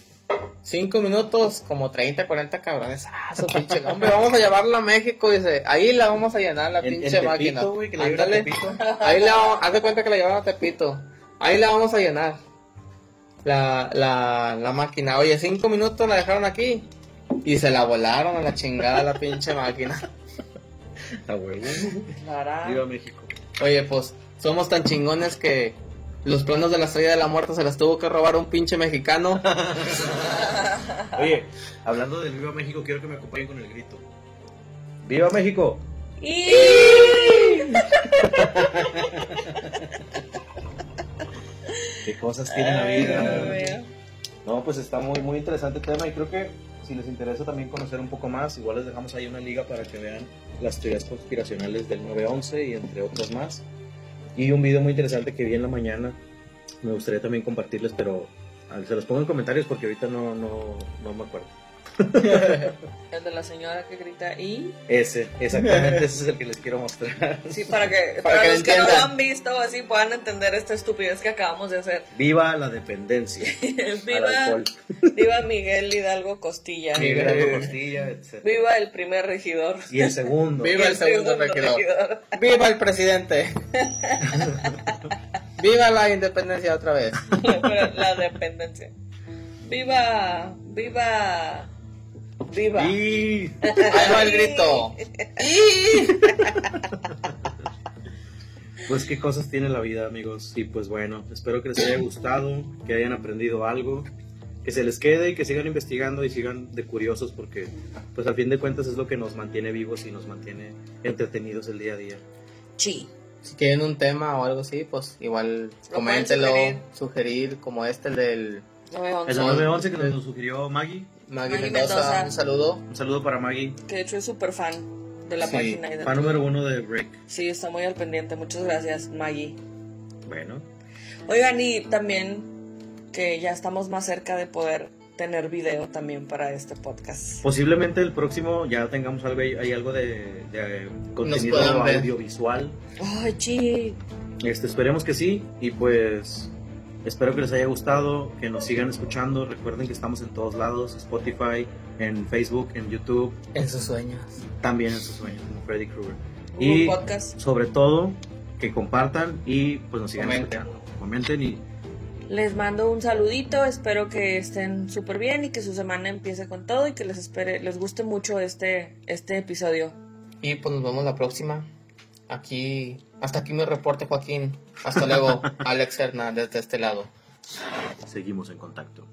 Cinco minutos, como 30, 40 cabrones. ¡Ah, su pinche! Hombre, vamos a llevarlo a México. Dice, ahí la vamos a llenar la pinche Tepito, máquina. güey, que la Ándale. Tepito. Ahí la vamos- haz de cuenta que la llevaron a Tepito. Ahí la vamos a llenar. La, la, la máquina. Oye, cinco minutos la dejaron aquí. Y se la volaron a la chingada la pinche máquina. A huevo. Viva México. Oye, pues somos tan chingones que los planos de la estrella de la muerte se las tuvo que robar un pinche mexicano. Oye, hablando del Viva México, quiero que me acompañen con el grito. ¡Viva México! Y... ¿Qué cosas tiene la vida? No, pues está muy, muy interesante el tema y creo que si les interesa también conocer un poco más, igual les dejamos ahí una liga para que vean las teorías conspiracionales del 9-11 y entre otros más. Y un video muy interesante que vi en la mañana, me gustaría también compartirles, pero se los pongo en comentarios porque ahorita no, no, no me acuerdo. El de la señora que grita y... Ese, exactamente, ese es el que les quiero mostrar. Sí, para que, Para para, que los que no lo han visto así puedan entender esta estupidez que acabamos de hacer. Viva la dependencia viva, viva Miguel Hidalgo Costilla. Miguel Hidalgo Costilla, etc. Viva el primer regidor. Y el segundo. Viva el segundo regidor. regidor. ¡Viva el presidente! ¡Viva la independencia otra vez! la dependencia. Viva, viva, viva. Y ¡Ahí va el grito! Pues qué cosas tiene la vida, amigos. Y pues bueno, espero que les haya gustado, que hayan aprendido algo, que se les quede y que sigan investigando y sigan de curiosos porque pues al fin de cuentas es lo que nos mantiene vivos y nos mantiene entretenidos el día a día. Sí. Si quieren un tema o algo así, pues igual Lo coméntelo, sugerir. como este, el del El 911 que nos sugirió Maggie. Maggie Maggie Mendoza. Mendoza. Un saludo. Un saludo para Maggie, Que de hecho es súper fan de la Sí, página. Y de fan número uno de Break. Sí, está muy al pendiente. Muchas gracias, Maggie. Bueno, Oigan, y también que ya estamos más cerca de poder tener video también para este podcast. posiblemente el próximo ya tengamos algo, hay algo de, de, contenido audiovisual. Ay, chi. Este, esperemos que sí y pues espero que les haya gustado, que nos sigan escuchando. Recuerden que estamos en todos lados, Spotify, en Facebook, en YouTube, En sus sueños. también en sus sueños, como Freddy Krueger. Y Podcast. sobre todo, que compartan y pues nos sigan Comenten. escuchando. Comenten y Les mando un saludito, espero que estén súper bien y que su semana empiece con todo y que les espere, les guste mucho este, este episodio. Y pues nos vemos la próxima. Aquí, hasta aquí mi reporte, Joaquín. Hasta luego, Alex Hernández de este lado. seguimos en contacto.